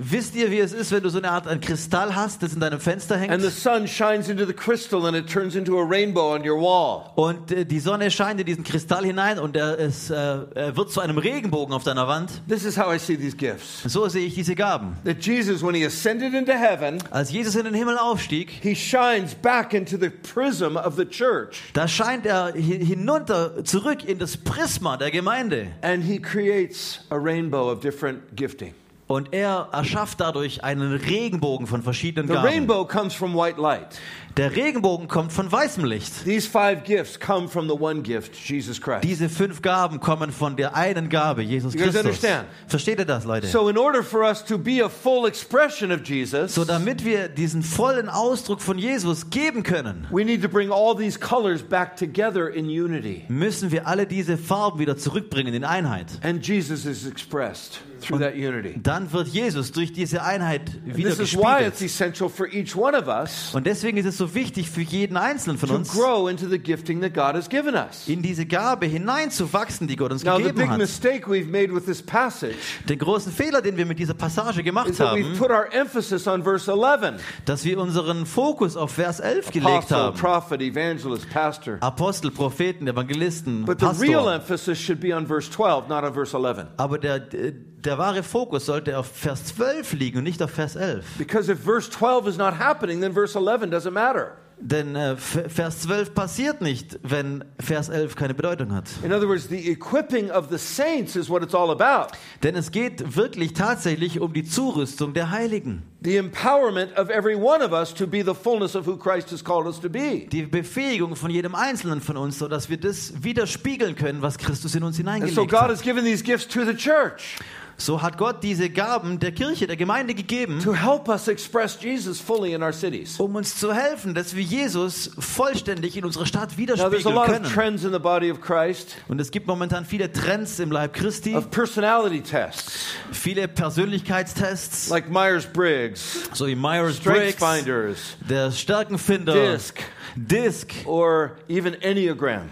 Wisst ihr, wie es ist, wenn du so eine Art ein Kristall hast, das in deinem Fenster and hängt? the sun shines into the crystal and it turns into a rainbow on your wall? Und äh, die Sonne scheint in diesen Kristall hinein und er, es äh, er wird zu einem Regenbogen auf deiner Wand. This is how I see these gifts. So sehe ich diese Gaben. That Jesus, when he ascended into heaven, Als Jesus in den Himmel aufstieg, he shines back into the prism of the church da scheint er hi- hinunter zurück in das Prisma der Gemeinde. and he creates a rainbow of different gifting. Und er erschafft dadurch einen Regenbogen von verschiedenen The Gaben. rainbow comes from white light. Der Regenbogen kommt von weißem Licht. These five gifts come from the one gift, Jesus Christ. Diese fünf Gaben kommen von der einen Gabe, Jesus You guys Christus. understand? Versteht ihr das, Leute? So, in order for us to be a full expression of Jesus, So damit wir diesen vollen Ausdruck von Jesus geben können, we need to bring all these colors back together in unity. müssen wir alle diese Farben wieder zurückbringen in Einheit. And Jesus is expressed through that unity. Dann wird Jesus durch diese Einheit wieder this is why it's gespiegelt. essential for each one of us Und deswegen ist es so wichtig für jeden Einzelnen von uns, grow into the gifting that God has given us. in diese Gabe hineinzuwachsen, die Gott uns Now, gegeben big hat. mistake we've made with this passage Den großen Fehler, den wir mit dieser Passage gemacht haben, put our emphasis on verse 11 dass wir unseren Fokus auf Vers 11 gelegt haben. prophet, evangelist, pastor. Apostel, Propheten, Evangelisten, But the real Pastor. emphasis should be on verse 12, not on verse 11. Aber der, der wahre Fokus sollte auf Vers 12 liegen und nicht auf Vers 11. Because if verse 12 is not happening, then verse 11 doesn't matter. Denn äh, Vers 12 passiert nicht, wenn Vers 11 keine Bedeutung hat. In other words, the equipping of the saints is what it's all about. Denn es geht wirklich tatsächlich um die Zurüstung der Heiligen. The empowerment of every one of us to be the fullness of who Christ has called us to be. Die Befähigung von jedem Einzelnen von uns, sodass wir das widerspiegeln können, was Christus in uns And so hineingelegt God hat. has given these gifts to the church So hat Gott diese Gaben der Kirche, der Gemeinde gegeben, to help us express Jesus fully in our cities. um uns zu helfen, dass wir Jesus vollständig in unserer Stadt Now, there's a widerspiegeln lot of können. trends in the body of Christ Und es gibt momentan viele Trends im Leib Christi, of personality tests, viele Persönlichkeitstests, like Myers Briggs, so wie Myers Strengths Briggs, Finders, der Stärkenfinder, DISC, DISC, or even Enneagram.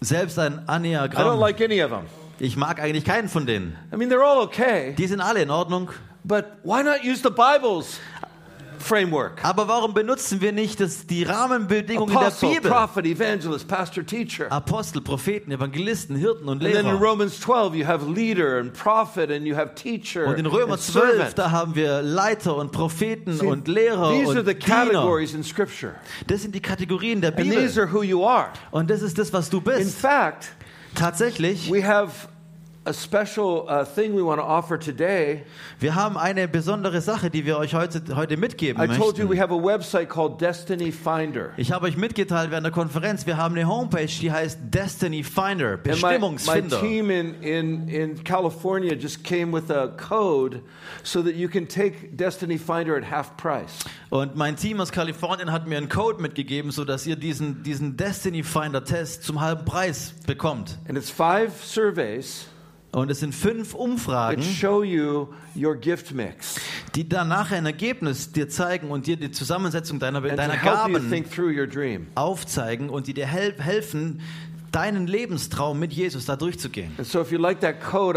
selbst ein I don't Enneagramm. like any of them. Ich mag eigentlich keinen von denen. I mean, they're all okay, Die sind alle in Ordnung. but why not use the Bible's framework? Aber warum benutzen wir nicht das, die Rahmenbedingungen der Apostle, Bibel? prophet, evangelist, pastor, teacher. Apostel, Propheten, Evangelisten, Hirten und And then in Lehrer. Romans 12, you have leader and prophet, and you have teacher Und in Römer and 12, servant. da haben wir Leiter und Propheten See, und Lehrer these are und the Diener. categories in Scripture. Das sind die Kategorien der And these Bibel. are who you are. Und das ist das, was du In bist. fact, Tatsächlich, we have wir haben eine besondere Sache, die wir euch heute, heute mitgeben I told you we möchten. have a website called Destiny Finder. Ich habe euch mitgeteilt während der Konferenz, wir haben eine Homepage, die heißt Destiny Finder, And my, my Bestimmungsfinder. team in, in, in California just came with a code so that you can take Destiny Finder at half price. Und mein Team aus Kalifornien hat mir einen Code mitgegeben, sodass ihr diesen, diesen Destiny Finder Test zum halben Preis bekommt. And it's five surveys Und es sind fünf Umfragen, die dann nachher ein Ergebnis dir zeigen und dir die Zusammensetzung deiner, deiner help Gaben aufzeigen und die dir hel helfen, deinen Lebenstraum mit Jesus da durchzugehen. And so like code,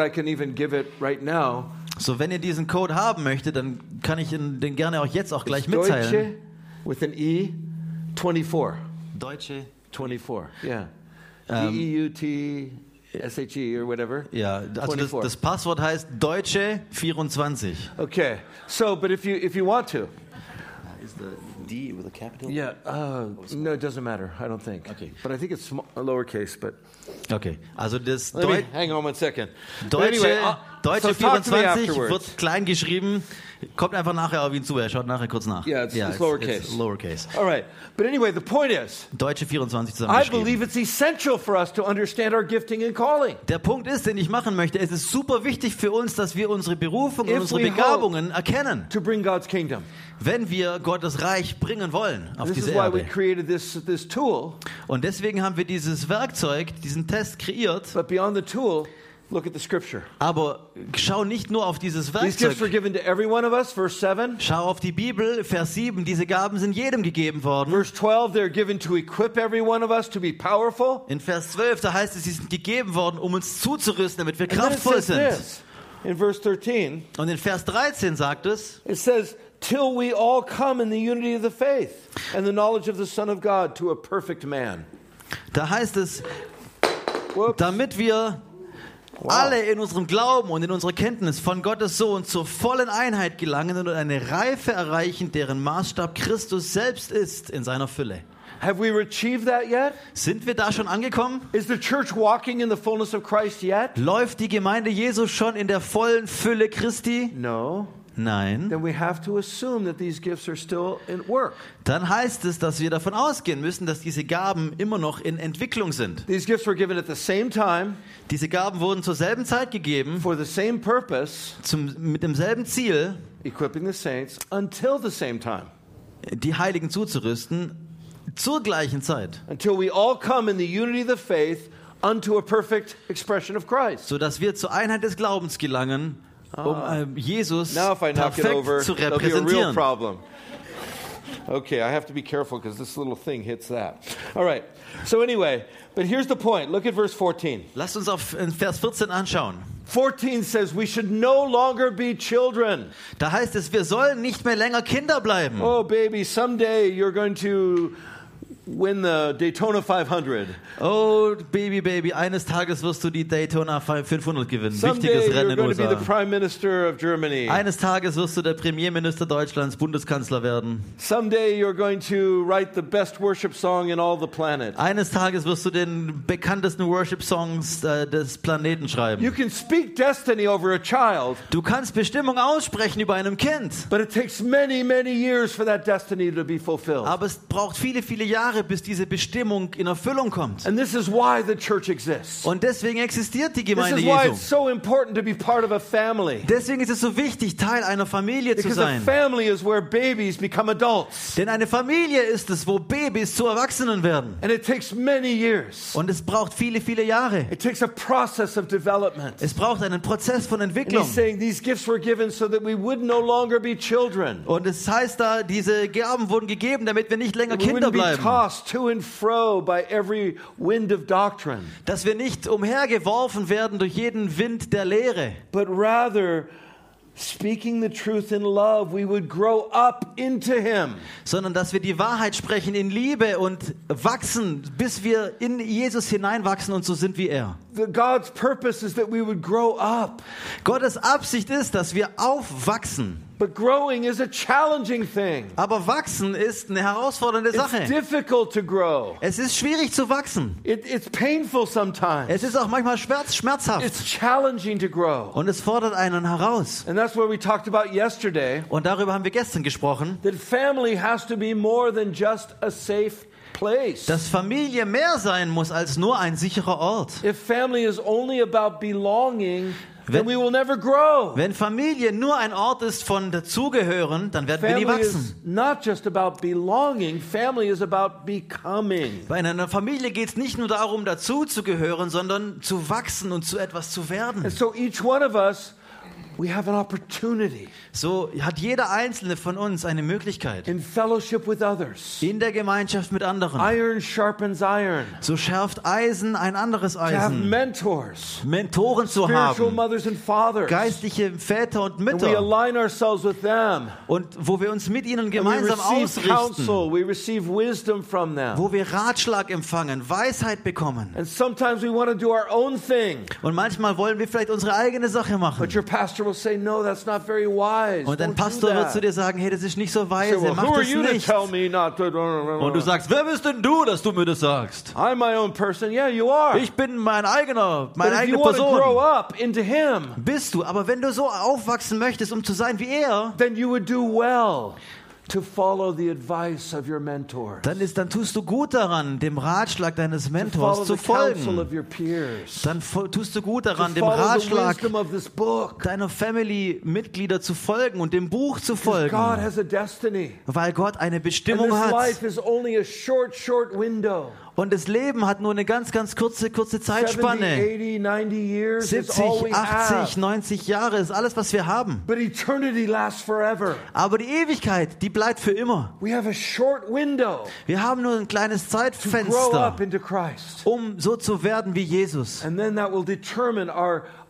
right. So, wenn ihr diesen Code haben möchtet, dann kann ich den gerne auch jetzt auch gleich It's Deutsche mitteilen. with an E 24. Deutsche. 24. Yeah. Um, D E U T S H E or whatever. Yeah, also das, 24. das Passwort heißt Deutsche 24. Okay. So, but if you if you want to, Is the D with a capital? yeah. Uh, no, it doesn't matter. I don't think. Okay. But I think it's small, lowercase. But Okay, also das let me hang on one second. But Deutsche, anyway, uh, Deutsche so talk to me 24 afterwards. wird klein geschrieben. Kommt einfach nachher auf ihn zu. Er schaut nachher kurz nach. Yeah, it's- it's lowercase. lowercase. All right. But anyway, the point is, Deutsche 24 I believe it's essential for us to understand our gifting and calling. Der Punkt ist, den ich machen möchte, es ist super wichtig für uns, dass wir unsere Berufung und If unsere we Begabungen erkennen, to bring God's kingdom. wenn wir Gottes Reich bringen wollen auf This is diese why we Erde. created this this tool. Und deswegen haben wir dieses Werkzeug, diesen Test kreiert. But beyond the tool, look at the scripture. Aber schau nicht nur auf dieses These gifts were Werkzeug. given to every one of us. Verse 7. Schau auf die Bibel, Vers 7. Diese Gaben sind jedem gegeben worden. Verse 12, they're given to equip every one of us to be powerful. In Vers 12, da heißt es, sie sind gegeben worden, um uns zuzurüsten, damit wir kraftvoll sind. this in verse 13. Und in Vers 13 sagt es, It says, till we all come in the unity of the faith and the knowledge of the Son of God to a perfect man. da heißt es, Whoops. damit wir alle in unserem Glauben und in unserer Kenntnis von Gottes Sohn zur vollen Einheit gelangen und eine Reife erreichen, deren Maßstab Christus selbst ist in seiner Fülle. Have we achieved that yet? Sind wir da schon angekommen? Is the church walking in the fullness of Christ yet? Läuft die Gemeinde Jesu schon in der vollen Fülle Christi? No. Nein. Then we have to assume that these gifts are still in work. Dann heißt es, dass wir davon ausgehen müssen, dass diese Gaben immer noch in Entwicklung sind. These gifts were given at the same time Diese Gaben wurden zur selben Zeit gegeben, for the same purpose, zum, mit demselben Ziel, equipping the saints until the same time. die Heiligen zuzurüsten, zur gleichen Zeit, Until we all come in the unity of the faith unto a perfect expression of Christ. sodass wir zur Einheit des Glaubens gelangen, um äh, Jesus Now, if I knock it over, there'll be a real problem. Okay, I have to be careful because this little thing hits that. All right. So, anyway, but here's the point. Look at verse 14. Lasst uns auf Vers 14 anschauen. 14 says, We should no longer be children. Da heißt es, wir sollen nicht mehr länger Kinder bleiben. Oh, baby, someday you're going to win the Daytona 500. Oh, Baby, Baby, eines Tages wirst du die Daytona 500 gewinnen. Someday Wichtiges you're Rennen in going den to be the USA. Prime Minister of Germany. Eines Tages wirst du der Premierminister Deutschlands, Bundeskanzler werden. Someday you're going to write the best worship song in all the planet. Eines Tages wirst du den bekanntesten Worship-Songs äh, des Planeten You schreiben. can speak destiny over a child, Du kannst Bestimmung aussprechen über einem Kind, but it takes many, many years for that destiny to be fulfilled. aber es braucht viele, viele Jahre, bis diese Bestimmung in Erfüllung kommt. And this is why the church exists. Und deswegen existiert die This Gemeinde is why Jesu. it's so important to be part of a family. Deswegen ist es so wichtig, Teil einer Familie zu Because a sein. family is where babies become adults. Denn eine Familie ist es, wo Babys zu Erwachsenen werden. And it takes many years. Und es braucht viele, viele Jahre. It takes a process of development. Es braucht einen Prozess von Entwicklung. he's saying these gifts were given so that we would no longer be children. Und es heißt da, diese Gaben wurden gegeben, damit wir nicht länger Kinder bleiben. Tossed to and fro by every wind of doctrine, Dass wir nicht umhergeworfen werden durch jeden Wind der Lehre, but rather speaking the truth in love, we would grow up into him. sondern dass wir die Wahrheit sprechen in Liebe und wachsen, bis wir in Jesus hineinwachsen und so sind wie er. God's purpose is that we would grow up. Gottes Absicht ist, dass wir aufwachsen. But growing is a challenging thing. Aber wachsen ist eine herausfordernde It's Sache. difficult to grow. Es ist schwierig zu wachsen. It, it's painful sometimes. Es ist auch manchmal schmerz, schmerzhaft. It's challenging to grow. Und es fordert einen heraus. And that's what we talked about yesterday. Und darüber haben wir gestern gesprochen, That family has to be more than just a safe place. dass Familie mehr sein muss als nur ein sicherer Ort. If family is only about belonging, then Wenn- we will never grow. Wenn Familie nur ein Ort ist von dazugehören, dann werden wir nie Family is wachsen. not just about belonging, family is about becoming. Bei einer Familie geht es nicht nur darum, dazu zu gehören, sondern zu wachsen und zu etwas zu werden. And so each one of us we have an opportunity so hat jeder einzelne von uns eine Möglichkeit in fellowship with others. in der Gemeinschaft mit anderen. Iron sharpens iron. So schärft Eisen ein anderes To have Eisen. mentors, Mentoren zu spiritual haben, mothers and fathers. geistliche Väter und And we Mütter align ourselves with them. und wo wir uns mit ihnen gemeinsam receive ausrichten, counsel. We receive wisdom from them. wo wir Ratschlag empfangen, Weisheit bekommen. And sometimes we want to do our own thing. Und manchmal wollen wir vielleicht unsere eigene Sache machen. Say, no, that's not very wise. Und do Pastor wird zu dir sagen, hey, das ist nicht so Say, weise, well, mach das nicht. tell me not to? Und du sagst, wer bist denn du, dass du mir das sagst? I'm my own person. Yeah, you are. Ich bin mein eigener, But meine if eigene you to grow Person. up into Him, Bist du, aber wenn du so aufwachsen möchtest, um zu sein wie er, then you would do well to follow the advice of your mentors. dann, ist, dann tust du gut daran, dem Ratschlag deines Mentors zu folgen. Dann tust du gut daran, dem Ratschlag deiner Family-Mitglieder zu folgen und dem Buch zu folgen, weil Gott eine Bestimmung hat. life is only a short, short window. Und das Leben hat nur eine ganz, ganz kurze, kurze 70, Zeitspanne. 80, 90 years is all 70, we 80, have. 90 Jahre ist alles, was wir haben. Aber die Ewigkeit, die bleibt für immer. Wir haben nur ein kleines Zeitfenster, um so zu werden wie Jesus. And then that will determine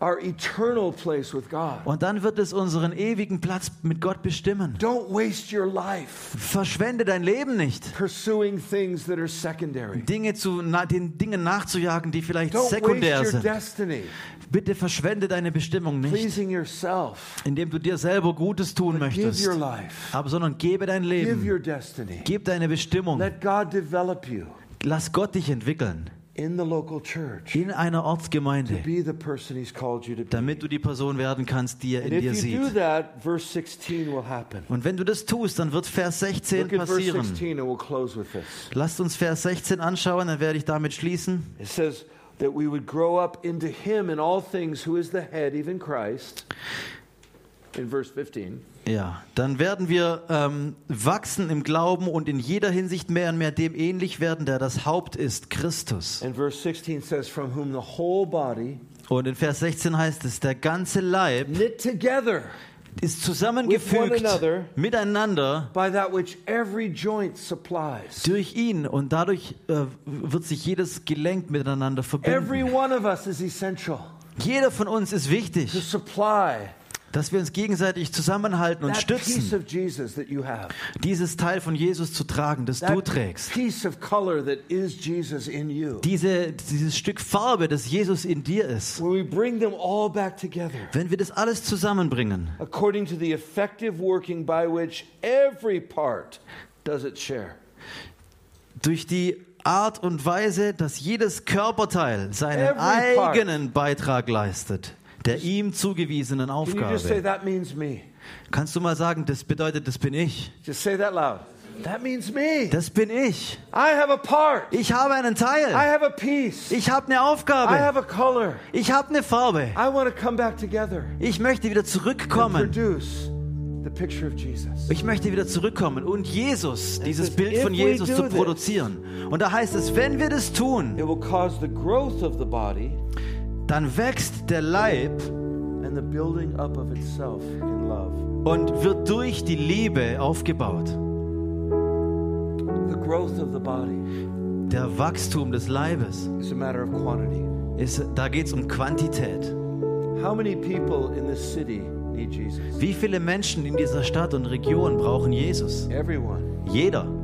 our, eternal place with God. Und dann wird es unseren ewigen Platz mit Gott bestimmen. Don't waste your life Verschwende dein Leben nicht. pursuing things that are secondary. Dinge zu, na, den Dingen nachzujagen, die vielleicht Don't waste sekundär your sind. destiny Bitte verschwende deine Bestimmung nicht, pleasing yourself. indem du dir selber Gutes tun Give möchtest, your life. aber sondern gebe dein Give Leben, your destiny. gib deine Bestimmung, Let God develop you lass Gott dich entwickeln in the local church. in einer Ortsgemeinde, to Be the person He's called you to be. damit du die Person werden kannst, die er And in dir if you do sieht. that, verse 16 will happen. Und wenn du das tust, dann wird Vers 16 Look passieren. 16 and we'll close with this. Lasst uns Vers 16 anschauen, dann werde ich damit schließen. It says that we would grow up into Him in all things, who is the head, even Christ. In verse 15. Ja, dann werden wir ähm, wachsen im Glauben und in jeder Hinsicht mehr und mehr dem ähnlich werden, der das Haupt ist, Christus. And verse 16 says, From whom the whole body, Und in Vers 16 heißt es, der ganze Leib knit together ist zusammengefügt another. miteinander by that which every joint supplies. durch ihn und dadurch äh, wird sich jedes Gelenk miteinander Every verbinden. one of us is essential Jeder von uns ist to wichtig, supply dass wir uns gegenseitig zusammenhalten und stützen, dieses Teil von Jesus zu tragen, das du trägst. piece of color that is Jesus in you. Diese, dieses Stück Farbe, das Jesus in dir ist. When we bring them all back together, Wenn wir das alles zusammenbringen, according to the effective working by which every part does its share. durch die Art und Weise, dass jedes Körperteil seinen Every part. eigenen Beitrag leistet, der ihm zugewiesenen Aufgabe. Kannst du mal sagen, das bedeutet, das bin ich. Just say that loud. That means me. Das bin ich. I have a part. Ich habe einen I Teil. have a piece. Ich habe eine I Aufgabe. have a color. Ich habe eine Farbe. I want to come back together Ich möchte wieder and zurückkommen. produce the picture of Jesus. Ich möchte wieder zurückkommen und Jesus, dieses says, Bild von Jesus zu this- produzieren. Und da heißt es, wenn wir das tun, It will cause the growth of the body dann wächst der Leib und wird durch die Liebe aufgebaut. Der Wachstum des Leibes, ist, da geht es um Quantität. How many people in this city need Jesus? Wie viele Menschen in dieser Stadt und Region brauchen Jesus? Everyone. Jeder.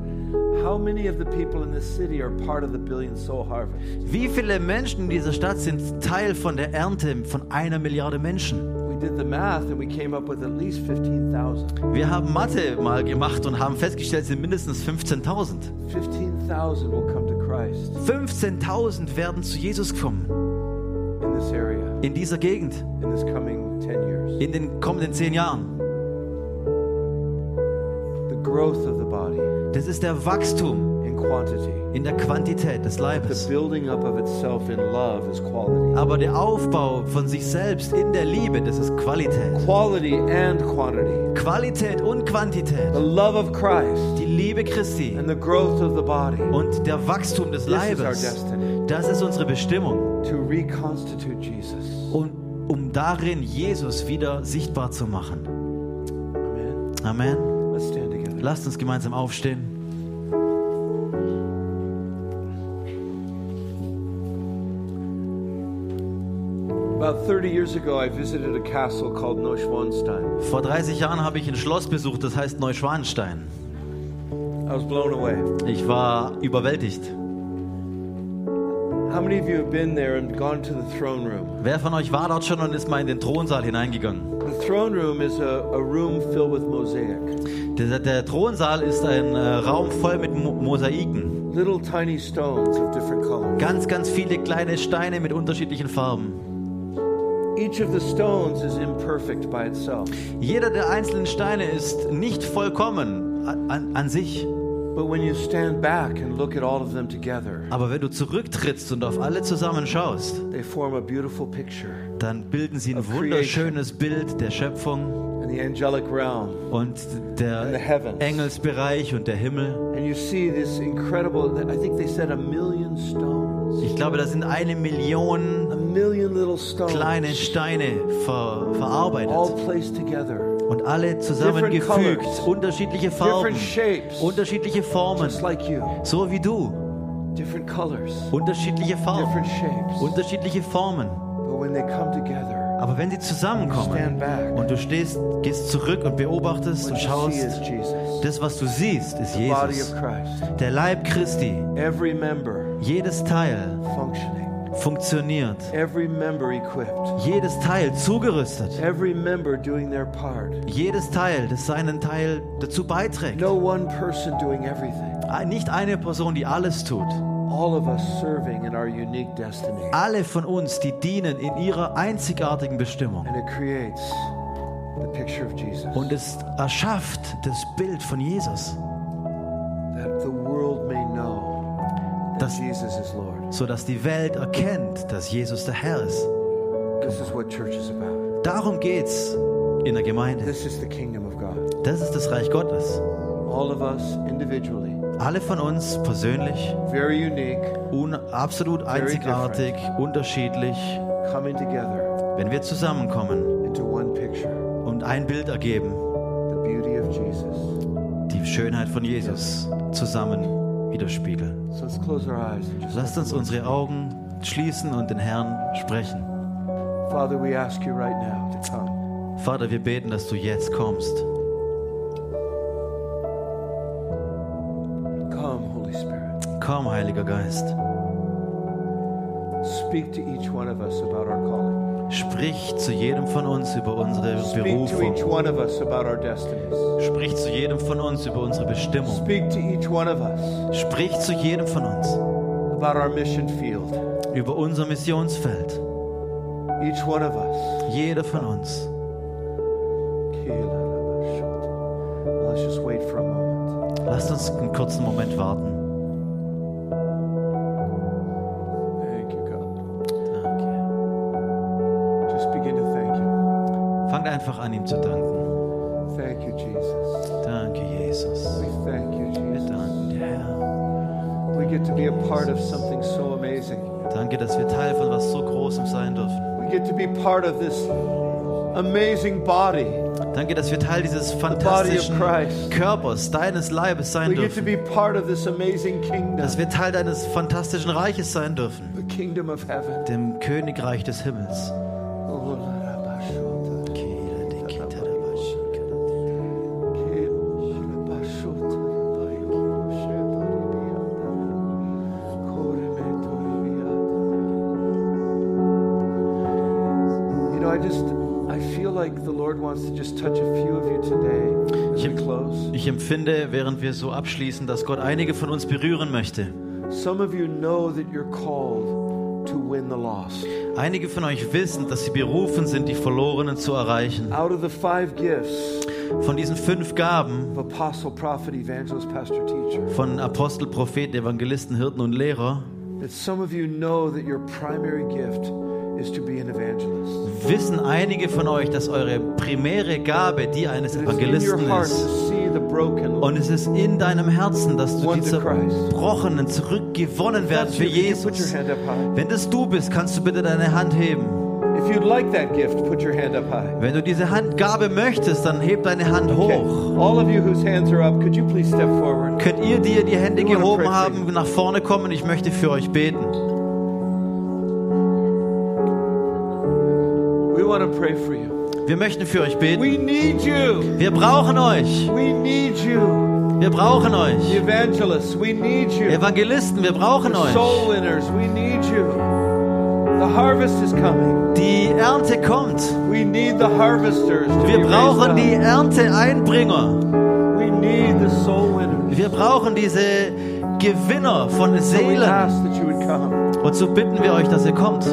Wie viele Menschen in dieser Stadt sind Teil von der Ernte von einer Milliarde Menschen? We did the math and we came up with at least 15,000. Wir haben Mathe mal gemacht und haben festgestellt, es sind mindestens 15.000. 15,000 will come to Christ 15.000 werden zu Jesus kommen in this area in dieser Gegend in this coming 10 years. in den kommenden zehn Jahren. The the Das ist der Wachstum in quantity. in der Quantität des The Leibes. building up of itself in love is quality. Aber der Aufbau von sich selbst in der Liebe, das ist Qualität. Quality and quantity. Qualität und Quantität. The love of Christ Die Liebe Christi and the growth of the body und der Wachstum des This is our Leibes. destiny. Das ist unsere Bestimmung. to reconstitute Jesus. Und um darin Jesus wieder sichtbar zu machen. Amen. Amen. Lasst uns gemeinsam aufstehen. About 30 years ago, I visited a castle called Neuschwanstein. Vor 30 Jahren habe ich ein Schloss besucht, das heißt Neuschwanstein. I was blown away. Ich war überwältigt. How many of you have been there and gone to the throne room? Wer von euch war dort schon und ist mal in den Thronsaal hineingegangen? The throne room is a, a room filled with mosaic. Der, der Thronsaal ist ein äh, Raum voll mit Mo Mosaiken. Little tiny stones of different colors. Ganz, ganz viele kleine Steine mit unterschiedlichen Farben. Each of the stones is imperfect by itself. Jeder der einzelnen Steine ist nicht vollkommen an, an, an sich. Aber wenn du zurücktrittst und auf alle zusammen schaust, dann bilden sie ein wunderschönes Bild der Schöpfung And the angelic realm. und And the der. Engelsbereich und der Himmel. And you see this incredible, I think they said a million stones. Ich glaube, da sind eine Million kleine Steine ver All verarbeitet placed together. und alle zusammengefügt. Unterschiedliche Farben, unterschiedliche Formen, so wie du. Unterschiedliche Farben, unterschiedliche Formen. Aber wenn sie zusammenkommen und du stehst, gehst zurück und beobachtest und schaust, das, was du siehst, ist Jesus. Der Leib Christi. Jedes Teil funktioniert. Jedes Teil zugerüstet. Jedes Teil, das seinen Teil dazu beiträgt. Nicht eine Person, die alles tut. All of us serving in our unique destiny. Alle von uns, die dienen in ihrer einzigartigen Bestimmung. And it creates the picture of Jesus. Und es erschafft das Bild von Jesus, that the world may know that Das- Jesus is Lord. sodass die Welt erkennt, dass Jesus der Herr ist. This is what church is about. Darum geht's in der Gemeinde. This is the kingdom of God. Das ist das Reich Gottes. All of us individually, Alle von uns persönlich, very unique, un absolut einzigartig, unterschiedlich, coming together wenn wir zusammenkommen into one picture und ein Bild ergeben, the beauty of Jesus. die Schönheit von Jesus zusammen widerspiegeln. So let's close our eyes and just Lasst uns unsere Augen schließen und den Herrn sprechen. Father, we ask you right now to come. Vater, wir beten, dass du jetzt kommst. Komm, Heiliger Geist. Speak to each one of us about our calling. Sprich zu jedem von uns über unsere Berufung. Sprich zu jedem von uns über unsere Bestimmung. Sprich zu jedem von uns über unser Missionsfeld. Jeder von uns. Lasst uns einen kurzen Moment warten. Part of this amazing body. Danke, dass wir Teil dieses fantastischen. Körpers, deines Leibes sein We get to dürfen. be part of this amazing kingdom, Dass wir Teil deines fantastischen Reiches sein dürfen. the kingdom of heaven. Dem Königreich des Himmels. Ich empfinde, während wir so abschließen, dass Gott einige von uns berühren möchte. Some of you know that you're called to win the lost. Einige von euch wissen, dass sie berufen sind, die Verlorenen zu erreichen. Out of the five gifts Von diesen fünf Gaben of apostle, prophet, evangelist, pastor, teacher, von Apostel, Propheten, Evangelisten, Hirten und Lehrer that some of you know that your primary gift wissen einige von euch, dass eure primäre Gabe die eines Evangelisten ist. Und es ist in deinem Herzen, dass du die. Zerbrochenen zurückgewonnen werden für Jesus. Wenn das du bist, kannst du bitte deine Hand heben. Wenn du diese Handgabe möchtest, dann heb deine Hand hoch. All of you whose hands are up, could you please step forward? Könnt ihr, die ihr die Hände gehoben haben, nach vorne kommen? Ich möchte für euch beten. Wir möchten für euch beten. We need you. Wir brauchen euch. We need you. Wir brauchen euch. evangelists, we need you. Evangelisten, wir brauchen euch. Die Ernte kommt. Wir brauchen die Ernteeinbringer. Wir brauchen diese Gewinner von Seelen. Und so bitten wir euch, dass ihr kommt.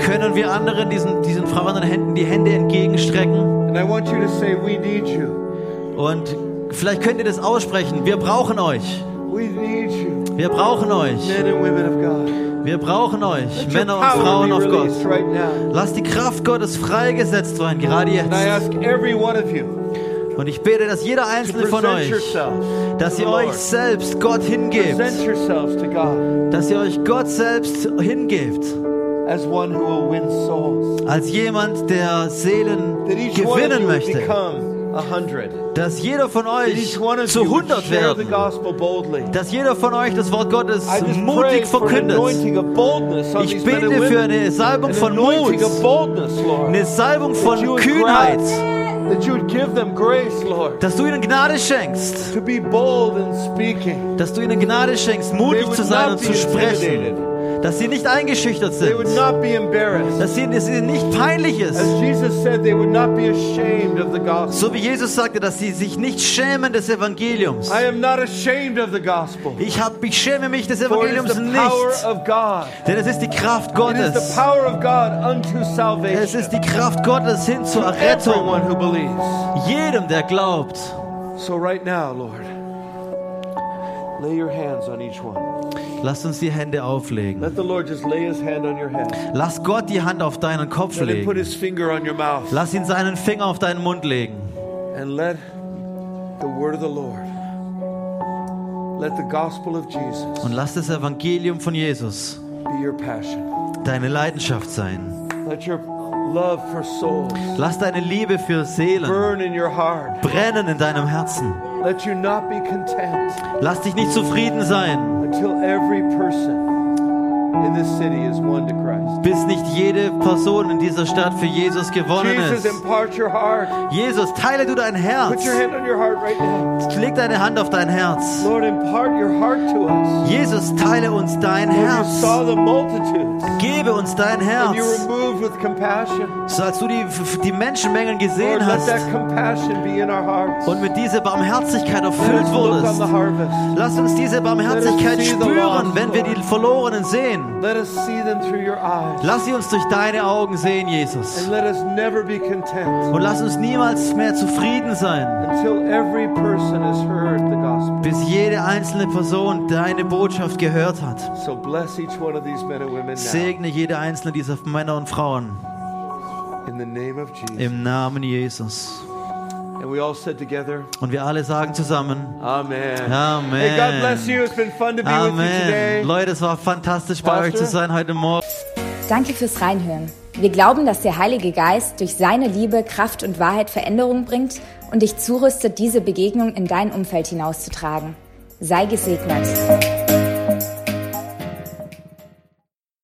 Können wir anderen, diesen, diesen Frauen und Händen, die Hände entgegenstrecken? Say. Und vielleicht könnt ihr das aussprechen. Wir brauchen euch. Wir brauchen euch. Wir brauchen euch. Let Männer und Frauen auf Gott. right. Lasst die Kraft Gottes freigesetzt werden, gerade jetzt. Und ich bete, dass jeder einzelne von euch, dass ihr euch selbst Gott hingebt. Dass ihr euch Gott selbst hingebt. Als jemand, der Seelen gewinnen möchte. Dass jeder von euch zu you would 100 share the werden. Dass jeder von euch das Wort Gottes mutig verkündet. Ich bete für eine Salbung von Mut. Eine Salbung von Kühnheit. Grant, That you would give them grace, Lord, Dass du ihnen Gnade schenkst. to be bold in speaking. Dass du ihnen Gnade schenkst, mutig zu sein und zu sprechen. Dass sie nicht eingeschüchtert They would sind. not be embarrassed. Dass ihnen dass ihnen nicht peinlich ist. As Jesus said, they would not be ashamed of the gospel. So wie Jesus sagte, dass sie sich nicht schämen des Evangeliums. I am not ashamed of the gospel. Ich, hab, ich schäme mich des Evangeliums nicht. Denn es ist die Kraft Gottes. Es ist die Kraft Gottes hin zur Errettung. Jedem, der glaubt. So right now, Lord, lay your hands on each one. Lasst uns die Hände auflegen. Let the Lord just lay his hand on your head. Lass Gott die Hand auf deinen Kopf Let him put legen. his finger on your mouth. Lass ihn seinen Finger auf deinen Mund legen. And let the word of the Lord, Und lass das Evangelium von Jesus be your passion. deine Leidenschaft sein. Lass deine Liebe für Seelen brennen in deinem Herzen. Let you not be content Lass dich nicht zufrieden sein, until every person bis nicht jede Person in dieser Stadt für Jesus gewonnen Jesus, ist. impart your heart. Jesus, teile du dein Put Herz. your hand on your heart right now. Leg deine Hand auf dein Herz. Lord, impart your heart to us. Jesus, teile uns dein Herz. saw the multitudes Gebe uns dein Herz. So als du die, die Menschenmengen Lord, gesehen let hast that compassion be in our hearts. und mit dieser Barmherzigkeit Let erfüllt wurdest. Lass uns diese Barmherzigkeit spüren, wenn wir die Verlorenen sehen. Let us see them through your eyes. Lass sie uns durch deine Augen sehen, Jesus. And let us never be content Und lass uns niemals mehr zufrieden sein, until every person has heard the gospel. bis jede einzelne Person deine Botschaft gehört hat. So bless each one of these men and women now. Segne jede einzelne dieser Männer und Frauen In the name of Jesus. im Namen Jesus. Und wir alle sagen zusammen, Amen. Amen. Hey, God bless you. It's been fun to be with you today. Amen. Leute, es war fantastisch bei Pastor? euch zu sein heute Morgen. Danke fürs Reinhören. Wir glauben, dass der Heilige Geist durch seine Liebe, Kraft und Wahrheit Veränderung bringt und dich zurüstet, diese Begegnung in dein Umfeld hinauszutragen. Sei gesegnet.